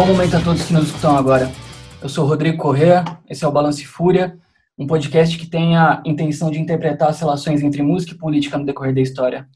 bom momento a todos que nos escutam agora. Eu sou Rodrigo Correa, esse é o Balance Fúria, um podcast que tem a intenção de interpretar as relações entre música e política no decorrer da história.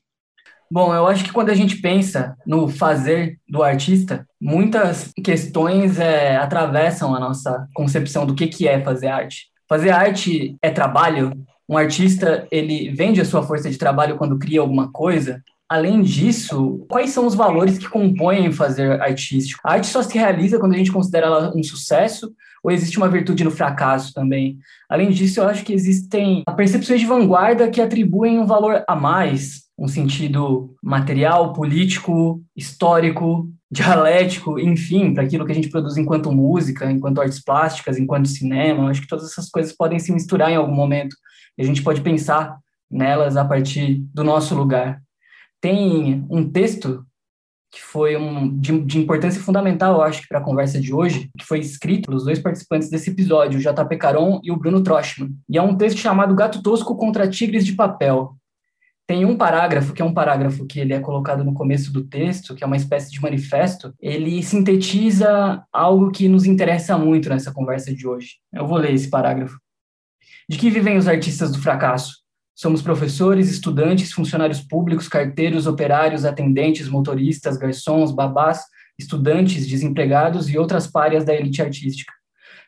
Bom, eu acho que quando a gente pensa no fazer do artista, muitas questões é, atravessam a nossa concepção do que, que é fazer arte. Fazer arte é trabalho? Um artista, ele vende a sua força de trabalho quando cria alguma coisa? Além disso, quais são os valores que compõem fazer artístico? A arte só se realiza quando a gente considera ela um sucesso ou existe uma virtude no fracasso também? Além disso, eu acho que existem percepções de vanguarda que atribuem um valor a mais, um sentido material, político, histórico, dialético, enfim, para aquilo que a gente produz enquanto música, enquanto artes plásticas, enquanto cinema. Eu acho que todas essas coisas podem se misturar em algum momento e a gente pode pensar nelas a partir do nosso lugar tem um texto que foi um, de, de importância fundamental, eu acho, para a conversa de hoje, que foi escrito pelos dois participantes desse episódio, o JP Caron e o Bruno Troschman. E é um texto chamado Gato Tosco contra Tigres de Papel. Tem um parágrafo, que é um parágrafo que ele é colocado no começo do texto, que é uma espécie de manifesto, ele sintetiza algo que nos interessa muito nessa conversa de hoje. Eu vou ler esse parágrafo. De que vivem os artistas do fracasso? Somos professores, estudantes, funcionários públicos, carteiros, operários, atendentes, motoristas, garçons, babás, estudantes, desempregados e outras párias da elite artística.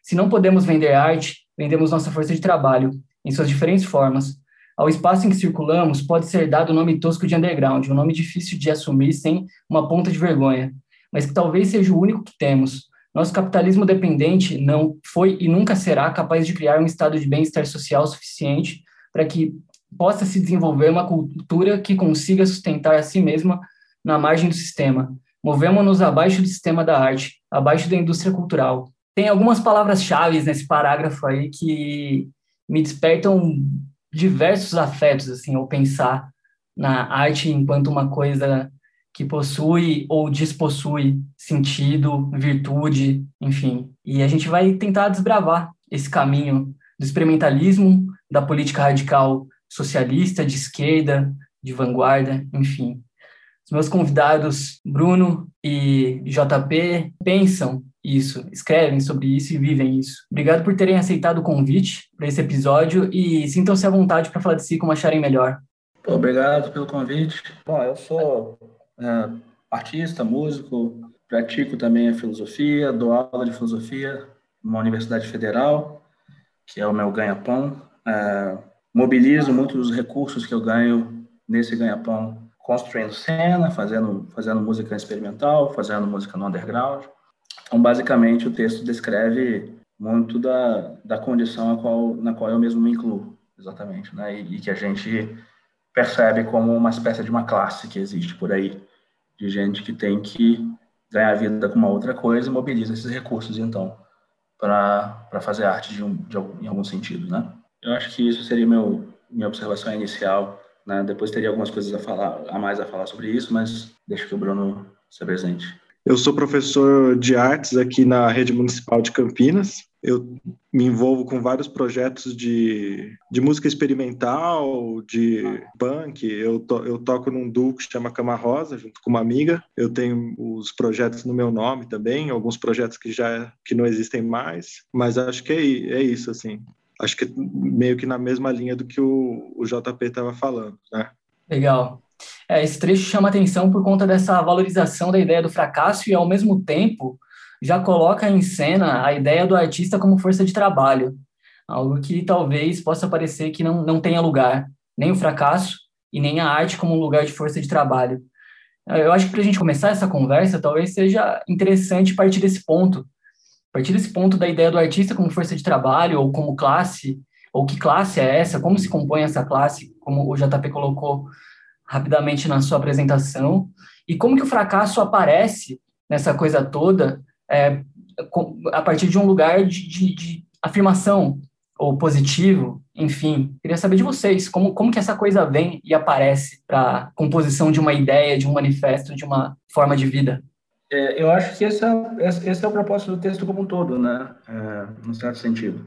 Se não podemos vender arte, vendemos nossa força de trabalho, em suas diferentes formas. Ao espaço em que circulamos pode ser dado o nome tosco de underground, um nome difícil de assumir sem uma ponta de vergonha, mas que talvez seja o único que temos. Nosso capitalismo dependente não foi e nunca será capaz de criar um estado de bem-estar social suficiente para que possa se desenvolver uma cultura que consiga sustentar a si mesma na margem do sistema. Movemos-nos abaixo do sistema da arte, abaixo da indústria cultural. Tem algumas palavras-chave nesse parágrafo aí que me despertam diversos afetos, assim, ao pensar na arte enquanto uma coisa que possui ou despossui sentido, virtude, enfim. E a gente vai tentar desbravar esse caminho do experimentalismo, da política radical socialista, de esquerda, de vanguarda, enfim. Os meus convidados, Bruno e JP, pensam isso, escrevem sobre isso e vivem isso. Obrigado por terem aceitado o convite para esse episódio e sintam-se à vontade para falar de si como acharem melhor. Obrigado pelo convite. Bom, eu sou é, artista, músico, pratico também a filosofia, dou aula de filosofia numa universidade federal, que é o meu ganha-pão. É, mobilizo muitos dos recursos que eu ganho nesse ganha-pão construindo cena, fazendo, fazendo música experimental, fazendo música no underground. Então, basicamente, o texto descreve muito da, da condição qual, na qual eu mesmo me incluo, exatamente, né? E, e, que a gente percebe como uma espécie de uma classe que existe por aí, de gente que tem que ganhar vida com uma outra coisa e mobiliza esses recursos, então, para fazer arte de um, de, em algum sentido, né? Eu acho que isso seria meu, minha observação inicial. Né? Depois teria algumas coisas a falar, a mais a falar sobre isso, mas deixo que o Bruno se apresente. Eu sou professor de artes aqui na rede municipal de Campinas. Eu me envolvo com vários projetos de, de música experimental, de punk. Eu, to, eu toco num duo que chama Cama Rosa, junto com uma amiga. Eu tenho os projetos no meu nome também, alguns projetos que já que não existem mais. Mas acho que é, é isso, assim acho que meio que na mesma linha do que o, o JP estava falando, né? Legal. É, esse trecho chama atenção por conta dessa valorização da ideia do fracasso e, ao mesmo tempo, já coloca em cena a ideia do artista como força de trabalho, algo que talvez possa parecer que não, não tenha lugar, nem o fracasso e nem a arte como um lugar de força de trabalho. Eu acho que para a gente começar essa conversa, talvez seja interessante partir desse ponto, partir desse ponto da ideia do artista como força de trabalho ou como classe, ou que classe é essa, como se compõe essa classe, como o JP colocou rapidamente na sua apresentação, e como que o fracasso aparece nessa coisa toda é, a partir de um lugar de, de, de, afirmação ou positivo, enfim. Queria saber de vocês, como, como que essa coisa vem e aparece para a composição de uma ideia, de um manifesto, de uma forma de vida? É, eu acho que esse é, esse é o propósito do texto como um todo, né? É, certo sentido.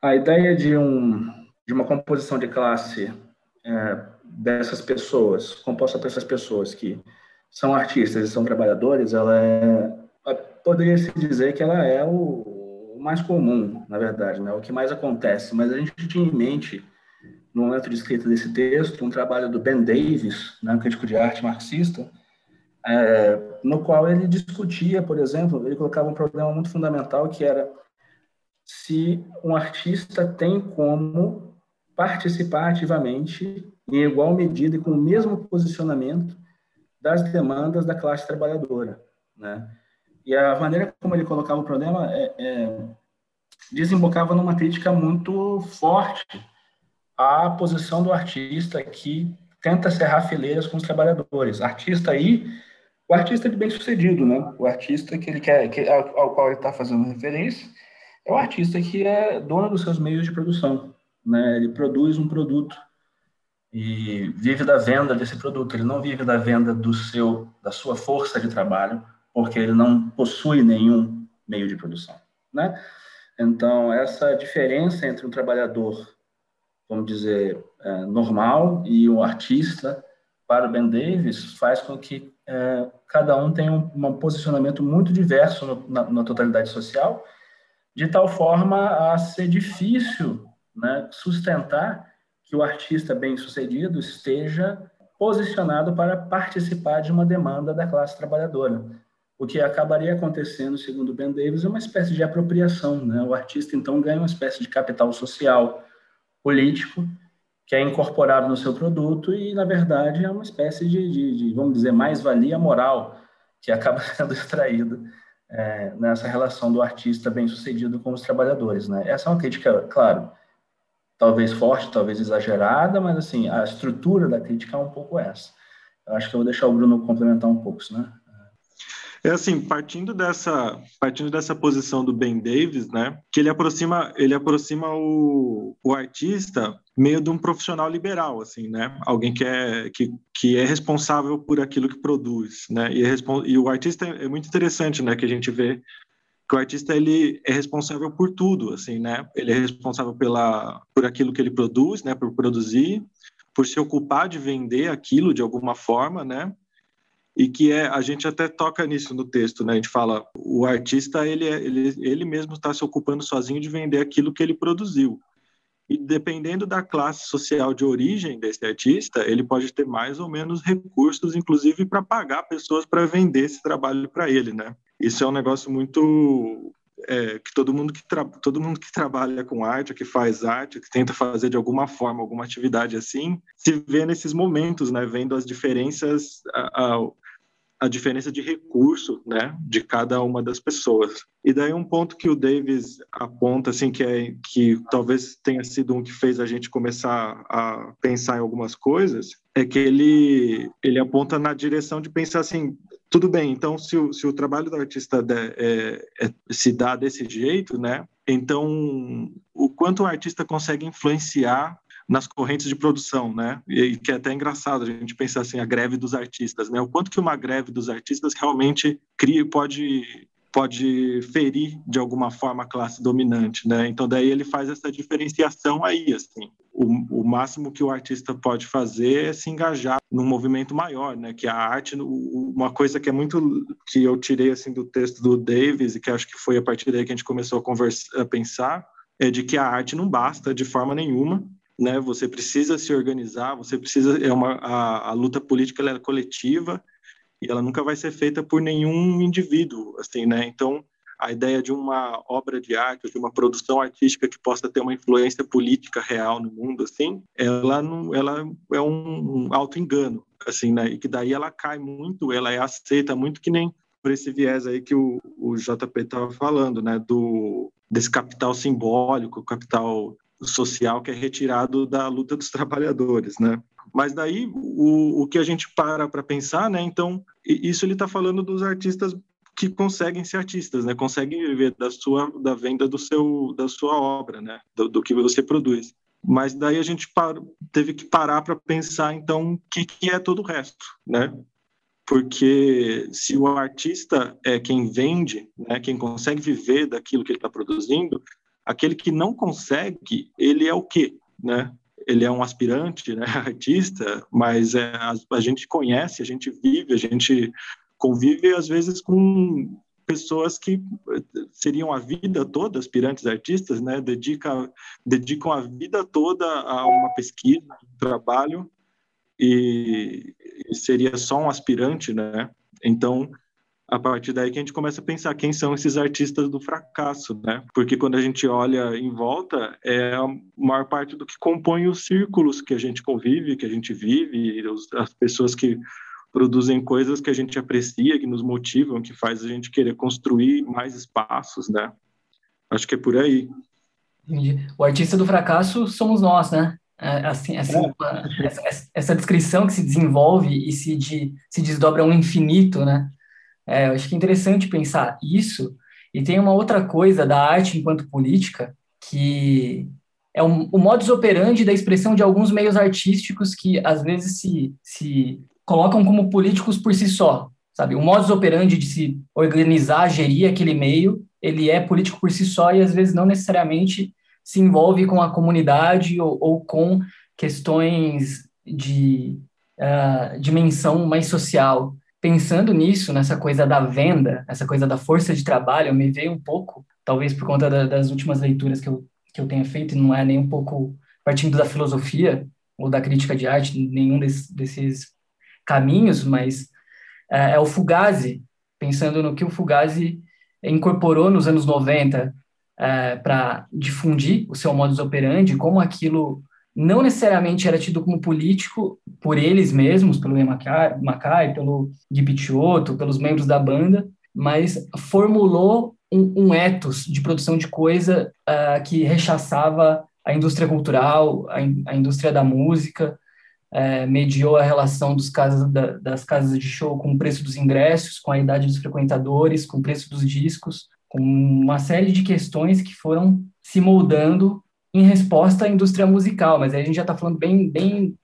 A ideia de, um, de uma composição de classe é, dessas pessoas, composta por essas pessoas que são artistas e são trabalhadores, ela é, poderia se dizer que ela é o, mais comum, na verdade, né? o que mais acontece, mas a gente tinha em mente, no momento de escrita desse texto, um trabalho do Ben Davis, né, um crítico de arte marxista, é, no qual ele discutia, por exemplo, ele colocava um problema muito fundamental que era se um artista tem como participar ativamente, em igual medida e com o mesmo posicionamento, das demandas da classe trabalhadora. Né? E a maneira como ele colocava o problema é, é, desembocava numa crítica muito forte à posição do artista que tenta serrar fileiras com os trabalhadores. Artista aí, o artista de bem-sucedido, né? O artista que ele quer, que, ao, ao qual ele está fazendo referência, é o artista que é dono dos seus meios de produção, né? Ele produz um produto e vive da venda desse produto. Ele não vive da venda do seu, da sua força de trabalho, porque ele não possui nenhum meio de produção, né? Então essa diferença entre um trabalhador, vamos dizer, é, normal e um artista para o Ben Davis faz com que é, cada um tenha um, um, posicionamento muito diverso no, na, na totalidade social, de tal forma a ser difícil né, sustentar que o artista bem-sucedido esteja posicionado para participar de uma demanda da classe trabalhadora. O que acabaria acontecendo, segundo Ben Davis, é uma espécie de apropriação. Né? O artista, então, ganha uma espécie de capital social, político, que é incorporado no seu produto e, na verdade, é uma espécie de, de, de vamos dizer, mais-valia moral que acaba sendo extraída é, nessa relação do artista bem-sucedido com os trabalhadores. Né? Essa é uma crítica, claro, talvez forte, talvez exagerada, mas assim, a estrutura da crítica é um pouco essa. Eu acho que eu vou deixar o Bruno complementar um pouco, né? É assim, partindo dessa, partindo dessa posição do Ben Davis, né, que ele aproxima, ele aproxima o, o artista meio de um profissional liberal, assim, né, alguém que é, que, que é responsável por aquilo que produz, né, e, é, e o artista é muito interessante, né, que a gente vê que o artista ele é responsável por tudo, assim, né? Ele é responsável pela por aquilo que ele produz, né? Por produzir, por se ocupar de vender aquilo de alguma forma, né? E que é a gente até toca nisso no texto, né? A gente fala o artista ele é, ele ele mesmo está se ocupando sozinho de vender aquilo que ele produziu. E dependendo da classe social de origem desse artista, ele pode ter mais ou menos recursos, inclusive para pagar pessoas para vender esse trabalho para ele, né? Isso é um negócio muito é, que todo mundo que todo mundo que trabalha com arte, que faz arte, que tenta fazer de alguma forma alguma atividade assim, se vê nesses momentos, né? Vendo as diferenças, a, a, a diferença de recurso, né, de cada uma das pessoas. E daí um ponto que o Davis aponta, assim, que é que talvez tenha sido um que fez a gente começar a pensar em algumas coisas, é que ele ele aponta na direção de pensar assim, tudo bem. Então, se o, se o trabalho do artista é, é, se dá desse jeito, né? Então, o quanto o artista consegue influenciar nas correntes de produção, né? E que é até engraçado a gente pensar assim a greve dos artistas, né? O quanto que uma greve dos artistas realmente cria pode pode ferir de alguma forma a classe dominante, né? Então daí ele faz essa diferenciação aí, assim. O, o máximo que o artista pode fazer é se engajar num movimento maior, né? Que a arte, uma coisa que é muito que eu tirei assim do texto do Davis e que acho que foi a partir daí que a gente começou a a pensar, é de que a arte não basta de forma nenhuma né? Você precisa se organizar, você precisa é uma a, a luta política é coletiva e ela nunca vai ser feita por nenhum indivíduo, assim, né? Então a ideia de uma obra de arte, de uma produção artística que possa ter uma influência política real no mundo, assim, ela não, ela é um auto engano, assim, né? E que daí ela cai muito, ela é aceita muito que nem por esse viés aí que o, o JP estava falando, né? Do desse capital simbólico, capital social que é retirado da luta dos trabalhadores, né? Mas daí o, o que a gente para para pensar, né? Então isso ele está falando dos artistas que conseguem ser artistas, né? Conseguem viver da sua da venda do seu da sua obra, né? Do, do que você produz. Mas daí a gente teve que parar para pensar então o que, que é todo o resto, né? Porque se o artista é quem vende, né? Quem consegue viver daquilo que ele está produzindo, Aquele que não consegue, ele é o quê, né? Ele é um aspirante, né, artista, mas é, a, a gente conhece, a gente vive, a gente convive às vezes com pessoas que seriam a vida toda aspirantes artistas, né? Dedicam, dedicam a vida toda a uma pesquisa, um trabalho, e, e seria só um aspirante, né? Então, a partir daí que a gente começa a pensar quem são esses artistas do fracasso, né? Porque quando a gente olha em volta, é a maior parte do que compõe os círculos que a gente convive, que a gente vive, as pessoas que produzem coisas que a gente aprecia, que nos motivam, que faz a gente querer construir mais espaços, né? Acho que é por aí. Entendi. O artista do fracasso somos nós, né? É, assim, essa, é. essa, essa, descrição que se desenvolve e se, de, se desdobra um infinito, né? É, eu acho que é interessante pensar isso. E tem uma outra coisa da arte enquanto política, que é o, o modus operandi da expressão de alguns meios artísticos que às vezes se, se colocam como políticos por si só, sabe? O modus operandi de se organizar, gerir aquele meio, ele é político por si só e às vezes não necessariamente se envolve com a comunidade ou, ou com questões de uh, dimensão mais social pensando nisso, nessa coisa da venda, essa coisa da força de trabalho, me veio um pouco, talvez por conta da, das últimas leituras que eu, que eu tenha feito, e não é nem um pouco partindo da filosofia ou da crítica de arte, nenhum desse, desses caminhos, mas é, é o Fugazi, pensando no que o Fugazi incorporou nos anos 90 é, para difundir o seu modus operandi, como aquilo não necessariamente era tido como político por eles mesmos, pelo Ian Mackay, pelo Gui Picciotto, pelos membros da banda, mas formulou um, um ethos de produção de coisa uh, que rechaçava a indústria cultural, a, in, a indústria da música, uh, mediou a relação dos casas, da, das casas de show com o preço dos ingressos, com a idade dos frequentadores, com o preço dos discos, com uma série de questões que foram se moldando em resposta à indústria musical, mas aí a gente já está falando bem, bem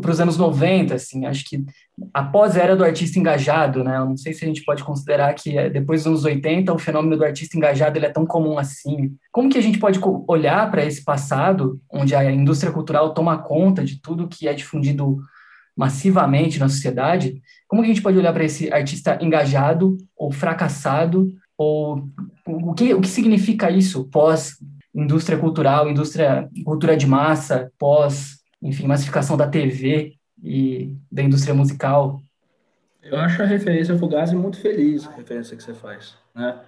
para os anos 90, assim, acho que após a era do artista engajado, né, eu não sei se a gente pode considerar que é, depois dos anos 80 o fenômeno do artista engajado ele é tão comum assim. Como que a gente pode olhar para esse passado, onde a indústria cultural toma conta de tudo que é difundido massivamente na sociedade, como que a gente pode olhar para esse artista engajado ou fracassado, ou o que, o que significa isso pós indústria cultural, indústria cultura de massa, pós, enfim, massificação da TV e da indústria musical. Eu acho a referência Fugazi muito feliz, a referência que você faz, né?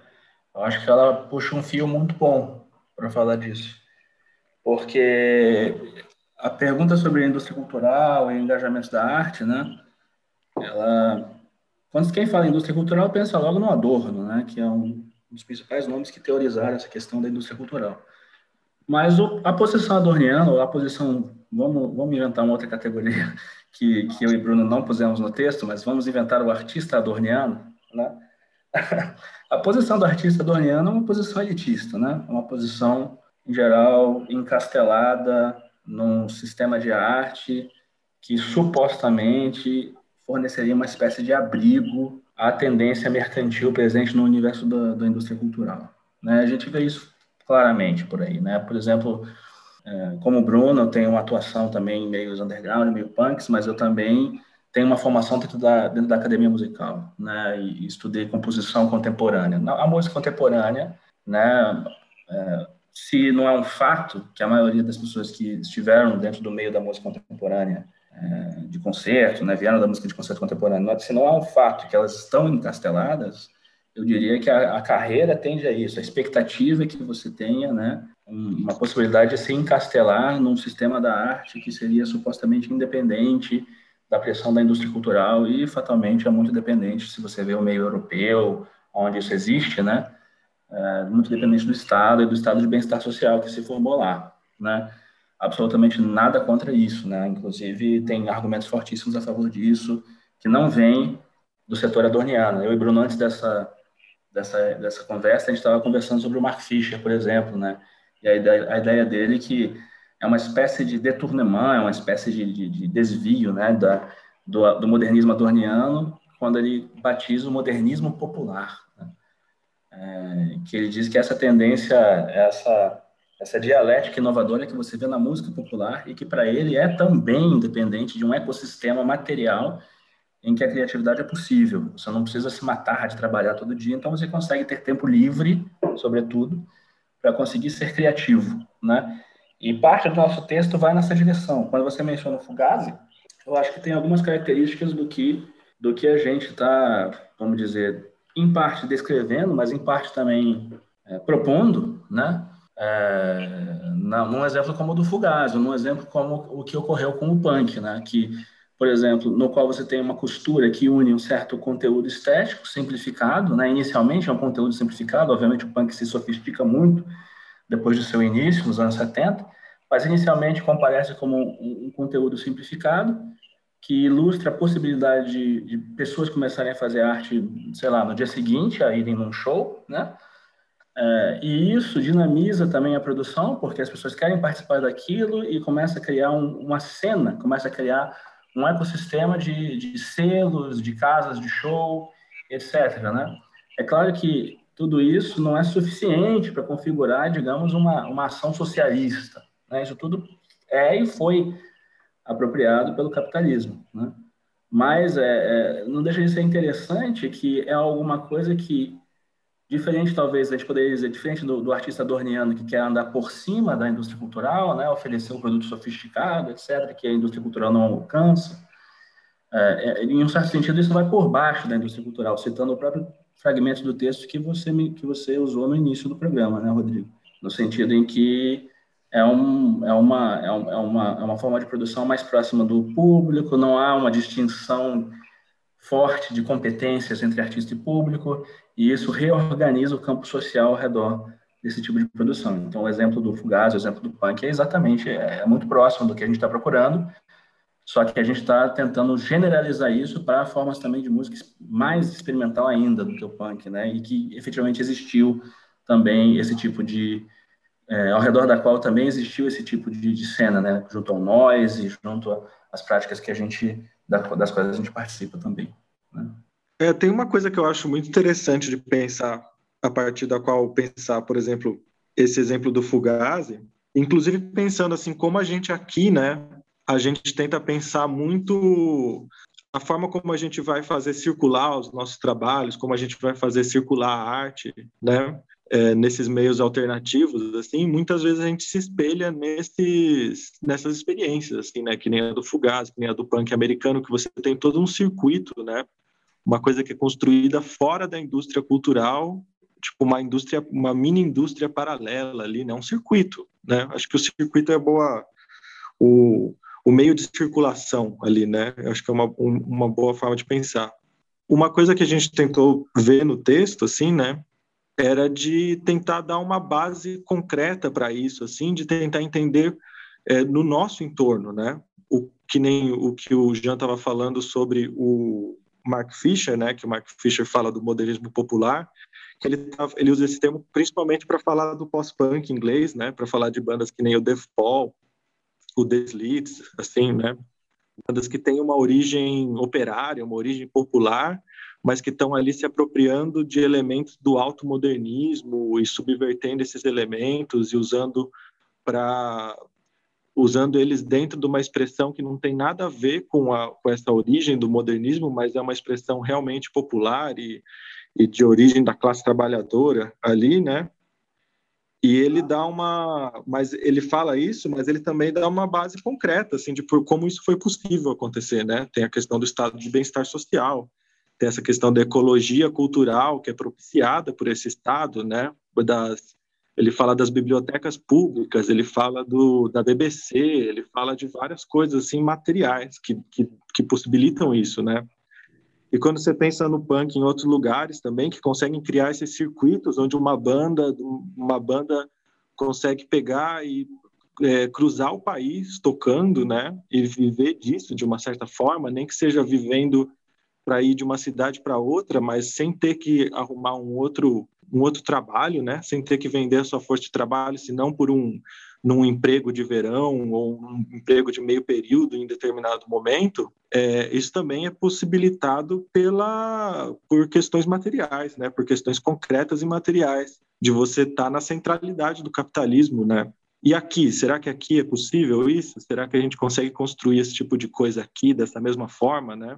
Eu acho que ela puxa um fio muito bom para falar disso. Porque a pergunta sobre a indústria cultural e engajamentos da arte, né? Ela quando quem fala indústria cultural pensa logo no Adorno, né, que é um dos principais nomes que teorizaram essa questão da indústria cultural. Mas o, a posição adorniana, a posição, vamos, vamos inventar uma outra categoria que, que eu e Bruno não pusemos no texto, mas vamos inventar o artista adorniano, né? a posição do artista adorniano é uma posição elitista, né? Uma posição, em geral, encastelada num sistema de arte que supostamente forneceria uma espécie de abrigo à tendência mercantil presente no universo da, da indústria cultural. Né? A gente vê isso claramente por aí, né? Por exemplo, é, como Bruno, eu tenho uma atuação também em meios underground, meio punks, mas eu também tenho uma formação dentro da, dentro da academia musical, né? E estudei composição contemporânea. A música contemporânea, né? É, se não é um fato que a maioria das pessoas que estiveram dentro do meio da música contemporânea é, de concerto, né, vieram da música de concerto contemporânea, se não é um fato que elas estão encasteladas, eu diria que a, a, carreira tende a isso, a expectativa é que você tenha, né, uma possibilidade de se encastelar num sistema da arte que seria supostamente independente da pressão da indústria cultural e fatalmente é muito dependente, se você vê o meio europeu, onde isso existe, né, é muito dependente do Estado e do estado de bem-estar social que se formou lá, né. Absolutamente nada contra isso, né, inclusive tem argumentos fortíssimos a favor disso, que não vem do setor adorniano. Eu e Bruno, antes dessa dessa, dessa conversa, a gente estava conversando sobre o Mark Fisher, por exemplo, né? E a ideia, a ideia dele que é uma espécie de detournement, é uma espécie de, de, de desvio, né, da, do, do, modernismo adorniano, quando ele batiza o modernismo popular. Né? É, que ele diz que essa tendência, essa, essa dialética inovadora que você vê na música popular e que para ele é também independente de um ecossistema material em que a criatividade é possível. Você não precisa se matar de trabalhar todo dia, então você consegue ter tempo livre, sobretudo, para conseguir ser criativo, né? E parte do nosso texto vai nessa direção. Quando você menciona o Fugazi, eu acho que tem algumas características do que do que a gente está, vamos dizer, em parte descrevendo, mas em parte também é, propondo, né? É, num exemplo como o do Fugazi, num exemplo como o que ocorreu com o punk, né? Que por exemplo, no qual você tem uma costura que une um certo conteúdo estético simplificado, né? Inicialmente é um conteúdo simplificado, obviamente o punk se sofistica muito depois do seu início, nos anos 70, mas inicialmente comparece como um, conteúdo simplificado que ilustra a possibilidade de, de, pessoas começarem a fazer arte, sei lá, no dia seguinte, a irem num show, né? É, e isso dinamiza também a produção, porque as pessoas querem participar daquilo e começa a criar um, uma cena, começa a criar um ecossistema de, de selos, de casas de show, etc. Né? É claro que tudo isso não é suficiente para configurar, digamos, uma, uma ação socialista. Né? Isso tudo é e foi apropriado pelo capitalismo. Né? Mas é, é, não deixa de ser interessante que é alguma coisa que Diferente, talvez, a gente poderia dizer, diferente do, do, artista adorniano que quer andar por cima da indústria cultural, né, oferecer um produto sofisticado, etc., que a indústria cultural não alcança. É, é, em um certo sentido, isso vai por baixo da indústria cultural, citando o próprio fragmento do texto que você, me, que você usou no início do programa, né, Rodrigo? No sentido em que é, um, é, uma, é, um, é, uma, é uma forma de produção mais próxima do público, não há uma distinção forte de competências entre artista e público, e isso reorganiza o campo social ao redor desse tipo de produção. Então, o exemplo do Fugaz, o exemplo do punk é exatamente, é, é muito próximo do que a gente está procurando, só que a gente está tentando generalizar isso para formas também de música mais experimental ainda do que o punk, né? E que efetivamente existiu também esse tipo de é, ao redor da qual também existiu esse tipo de, de cena, né? Junto ao noise, junto às práticas que a gente das quais a gente participa também. Né? É, tem uma coisa que eu acho muito interessante de pensar, a partir da qual pensar, por exemplo, esse exemplo do Fugazi, inclusive pensando assim, como a gente aqui, né, a gente tenta pensar muito a forma como a gente vai fazer circular os nossos trabalhos, como a gente vai fazer circular a arte, né? É, nesses meios alternativos, assim, muitas vezes a gente se espelha nesses, nessas experiências, assim, né? Que nem a do Fugaz, que nem a do punk americano, que você tem todo um circuito, né? Uma coisa que é construída fora da indústria cultural, tipo uma indústria, uma mini indústria paralela ali, né? Um circuito, né? Acho que o circuito é boa, o, o meio de circulação ali, né? Acho que é uma, uma boa forma de pensar. Uma coisa que a gente tentou ver no texto, assim, né? Era de tentar dar uma base concreta para isso, assim, de tentar entender é, no nosso entorno, né? O que nem o que o Jean estava falando sobre o, Mark Fisher, né, que o Mark Fisher fala do modernismo popular, que ele, tá, ele usa esse termo principalmente para falar do pós-punk inglês, né, para falar de bandas que nem o The o The Slits, assim, né, bandas que têm uma origem operária, uma origem popular, mas que estão ali se apropriando de elementos do alto modernismo e subvertendo esses elementos e usando para usando eles dentro de uma expressão que não tem nada a ver com, a, com essa origem do modernismo, mas é uma expressão realmente popular e, e de origem da classe trabalhadora ali, né? E ele dá uma, mas ele fala isso, mas ele também dá uma base concreta, assim, de por como isso foi possível acontecer, né? Tem a questão do estado de bem-estar social, tem essa questão da ecologia cultural que é propiciada por esse estado, né? Das ele fala das bibliotecas públicas, ele fala do, da BBC, ele fala de várias coisas assim materiais que, que, que possibilitam isso, né? E quando você pensa no punk em outros lugares também que conseguem criar esses circuitos onde uma banda uma banda consegue pegar e é, cruzar o país tocando, né? E viver disso de uma certa forma, nem que seja vivendo para ir de uma cidade para outra, mas sem ter que arrumar um outro um outro trabalho, né, sem ter que vender a sua força de trabalho, senão por um num emprego de verão ou um emprego de meio período em determinado momento, é, isso também é possibilitado pela por questões materiais, né, por questões concretas e materiais, de você estar tá na centralidade do capitalismo, né? E aqui, será que aqui é possível isso? Será que a gente consegue construir esse tipo de coisa aqui dessa mesma forma, né?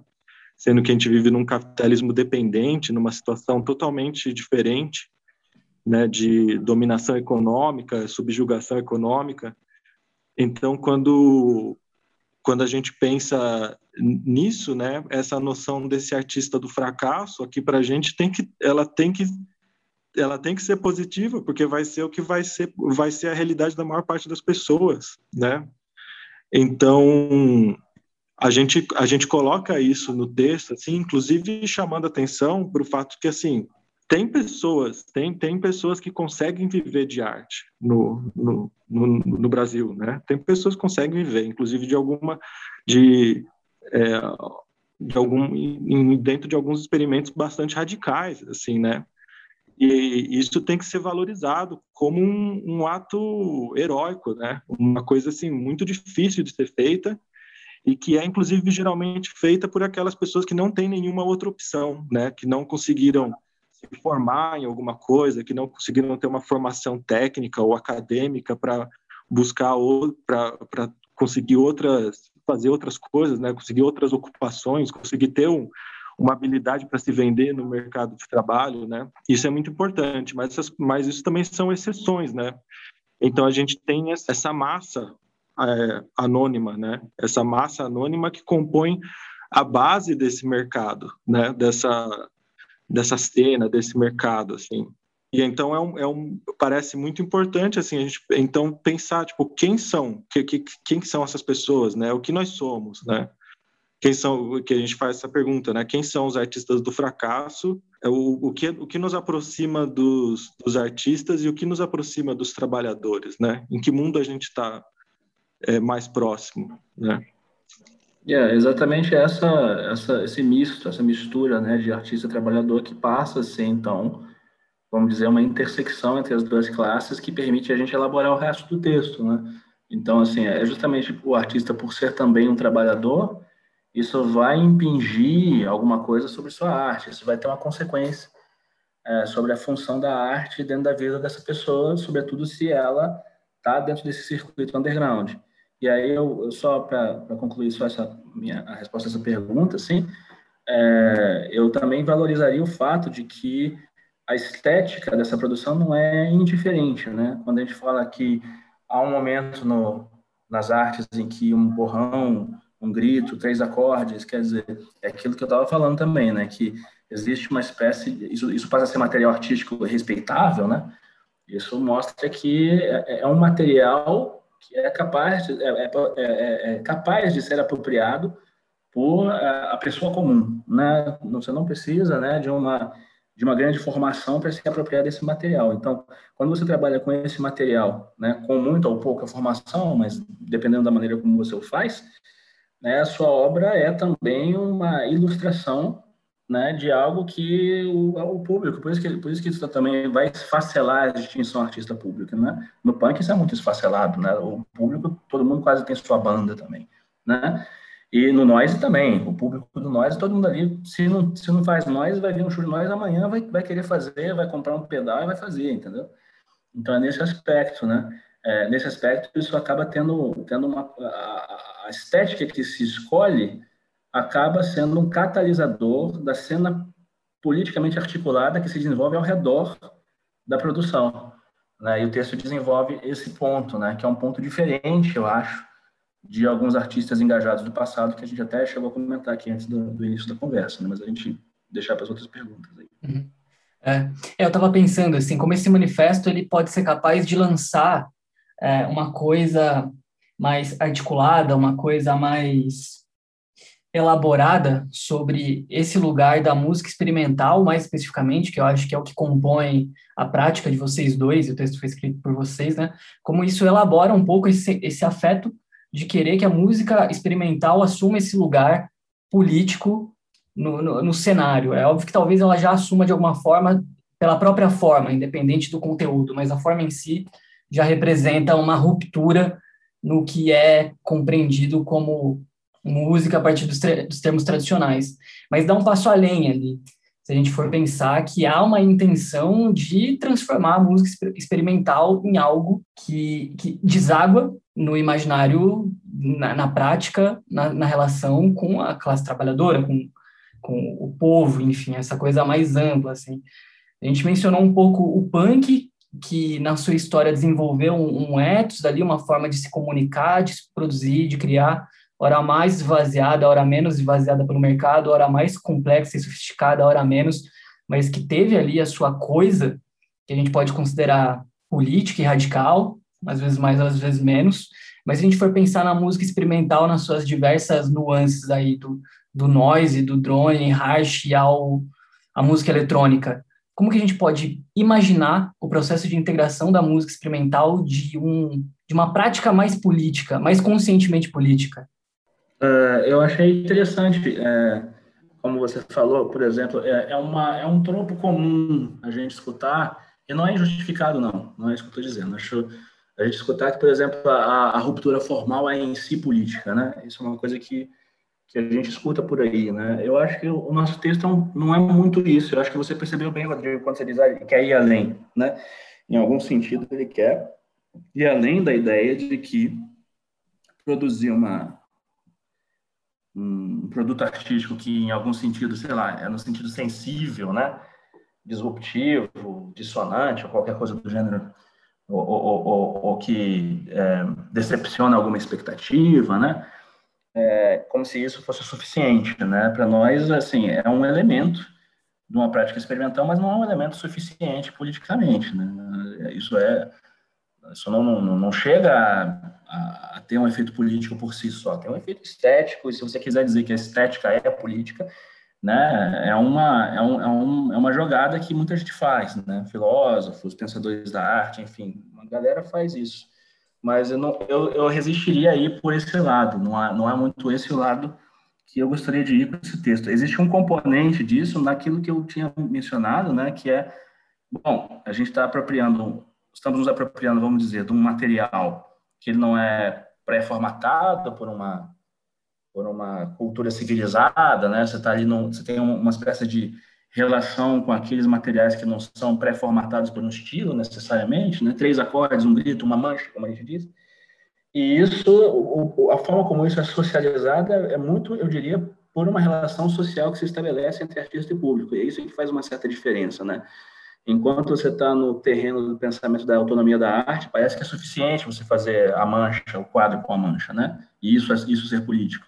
Sendo que a gente vive num capitalismo dependente, numa situação totalmente diferente, né, de dominação econômica, subjugação econômica. Então, quando quando a gente pensa nisso, né, essa noção desse artista do fracasso aqui para a gente tem que, ela tem que, ela tem que ser positiva porque vai ser o que vai ser, vai ser a realidade da maior parte das pessoas, né? Então a gente a gente coloca isso no texto, assim, inclusive chamando atenção para o fato que assim tem pessoas, tem, tem pessoas que conseguem viver de arte no, no, no, no Brasil, né? Tem pessoas que conseguem viver, inclusive de alguma, de, é, de algum, dentro de alguns experimentos bastante radicais, assim, né? E isso tem que ser valorizado como um, um ato heróico, né? Uma coisa assim muito difícil de ser feita e que é inclusive geralmente feita por aquelas pessoas que não têm nenhuma outra opção, né? Que não conseguiram se formar em alguma coisa, que não conseguiram ter uma formação técnica ou acadêmica para buscar para conseguir outras fazer outras coisas, né? Conseguir outras ocupações, conseguir ter um, uma habilidade para se vender no mercado de trabalho, né? Isso é muito importante, mas, essas, mas isso também são exceções, né? Então a gente tem essa massa é, anônima, né? Essa massa anônima que compõe a base desse mercado, né? Dessa dessa cena, desse mercado, assim. E então é um, é um parece muito importante assim a gente então pensar tipo quem são que, que, quem são essas pessoas né o que nós somos né quem são que a gente faz essa pergunta né quem são os artistas do fracasso é o, o que o que nos aproxima dos, dos artistas e o que nos aproxima dos trabalhadores né em que mundo a gente está é, mais próximo né é exatamente essa, essa, esse misto, essa mistura né, de artista e trabalhador que passa a ser, então, vamos dizer, uma intersecção entre as duas classes que permite a gente elaborar o resto do texto, né? Então, assim, é justamente o artista, por ser também um trabalhador, isso vai impingir alguma coisa sobre sua arte, isso vai ter uma consequência é, sobre a função da arte dentro da vida dessa pessoa, sobretudo se ela está dentro desse circuito underground. E aí, eu, eu só para concluir só essa minha, a resposta a essa pergunta, assim, é, eu também valorizaria o fato de que a estética dessa produção não é indiferente, né? Quando a gente fala que há um momento no, nas artes em que um borrão, um grito, três acordes, quer dizer, é aquilo que eu estava falando também, né? Que existe uma espécie, isso, isso passa a ser material artístico respeitável, né? Isso mostra que é, é um material que é capaz de, é, é, é, é capaz de ser apropriado por a pessoa comum, né? Você não precisa, né, de uma de uma grande formação para se apropriar desse material. Então, quando você trabalha com esse material, né, com muita ou pouca formação, mas dependendo da maneira como você o faz, né, a sua obra é também uma ilustração né, de algo que o, o, público, por isso que, por isso que isso também vai esfacelar a distinção artista-público, né? No punk isso é muito esfacelado, né? O público, todo mundo quase tem sua banda também, né? E no noise também, o público do noise, todo mundo ali, se não, se não faz noise, vai vir um show de noise amanhã, vai, vai querer fazer, vai comprar um pedal e vai fazer, entendeu? Então é nesse aspecto, né? É, nesse aspecto, isso acaba tendo, tendo uma... A, a estética que se escolhe acaba sendo um catalisador da cena politicamente articulada que se desenvolve ao redor da produção. Né? E o texto desenvolve esse ponto, né? que é um ponto diferente, eu acho, de alguns artistas engajados do passado, que a gente até chegou a comentar aqui antes do, do início da conversa, né? mas a gente deixar para as outras perguntas aí. Uhum. É, eu estava pensando assim, como esse manifesto ele pode ser capaz de lançar é, uma coisa mais articulada, uma coisa mais elaborada sobre esse lugar da música experimental, mais especificamente, que eu acho que é o que compõe a prática de vocês dois, e o texto foi escrito por vocês, né? Como isso elabora um pouco esse, esse afeto de querer que a música experimental assuma esse lugar político no, no, no cenário. É óbvio que talvez ela já assuma de alguma forma, pela própria forma, independente do conteúdo, mas a forma em si já representa uma ruptura no que é compreendido como música a partir dos, dos termos tradicionais, mas dá um passo além ali. Se a gente for pensar que há uma intenção de transformar a música experimental em algo que, que deságua no imaginário, na, na prática, na, na, relação com a classe trabalhadora, com com o povo, enfim, essa coisa mais ampla, assim. A gente mencionou um pouco o punk, que na sua história desenvolveu um, um ethos ali, uma forma de se comunicar, de se produzir, de criar, hora mais esvaziada, hora menos esvaziada pelo mercado, hora mais complexa e sofisticada, hora menos, mas que teve ali a sua coisa, que a gente pode considerar política e radical, às vezes mais, às vezes menos, mas se a gente for pensar na música experimental nas suas diversas nuances aí, do, do noise, do drone, harsh ao a música eletrônica, como que a gente pode imaginar o processo de integração da música experimental de, um, de uma prática mais política, mais conscientemente política? Uh, eu achei interessante, é, como você falou, por exemplo, é, é, uma, é um tropo comum a gente escutar, e não é injustificado, não, não é isso que eu estou dizendo. Acho a gente escutar que, por exemplo, a, a, ruptura formal é em si política, né? Isso é uma coisa que, que a gente escuta por aí, né? Eu acho que o, nosso texto não é muito isso. Eu acho que você percebeu bem, Rodrigo, quando você diz que quer ir além, né? Em algum sentido, ele quer ir além da ideia de que produzir uma, um produto artístico que, em algum sentido, sei lá, é no sentido sensível, né? Disruptivo, dissonante, ou qualquer coisa do gênero, ou, ou, ou, ou que é, decepciona alguma expectativa, né? É, como se isso fosse suficiente, né? Para nós, assim, é um elemento de uma prática experimental, mas não é um elemento suficiente politicamente, né? Isso é isso não, não, não chega a, a, ter um efeito político por si só, tem um efeito estético, e se você quiser dizer que a estética é política, né? É uma, é, um, é, um, é uma jogada que muita gente faz, né? Filósofos, pensadores da arte, enfim, uma galera faz isso. Mas eu, não, eu, eu resistiria aí por esse lado, não há, não há muito esse lado que eu gostaria de ir com esse texto. Existe um componente disso naquilo que eu tinha mencionado, né? Que é, bom, a gente está apropriando, estamos nos apropriando, vamos dizer, de um material que não é pré-formatado por uma por uma cultura civilizada, né? Você está ali, num, você tem uma espécie de relação com aqueles materiais que não são pré-formatados por um estilo necessariamente, né? Três acordes, um grito, uma mancha, como a gente diz. E isso, a forma como isso é socializada é muito, eu diria, por uma relação social que se estabelece entre artista e público. E é isso que faz uma certa diferença, né? Enquanto você está no terreno do pensamento da autonomia da arte, parece que é suficiente você fazer a mancha, o quadro com a mancha, né? E isso, isso ser político.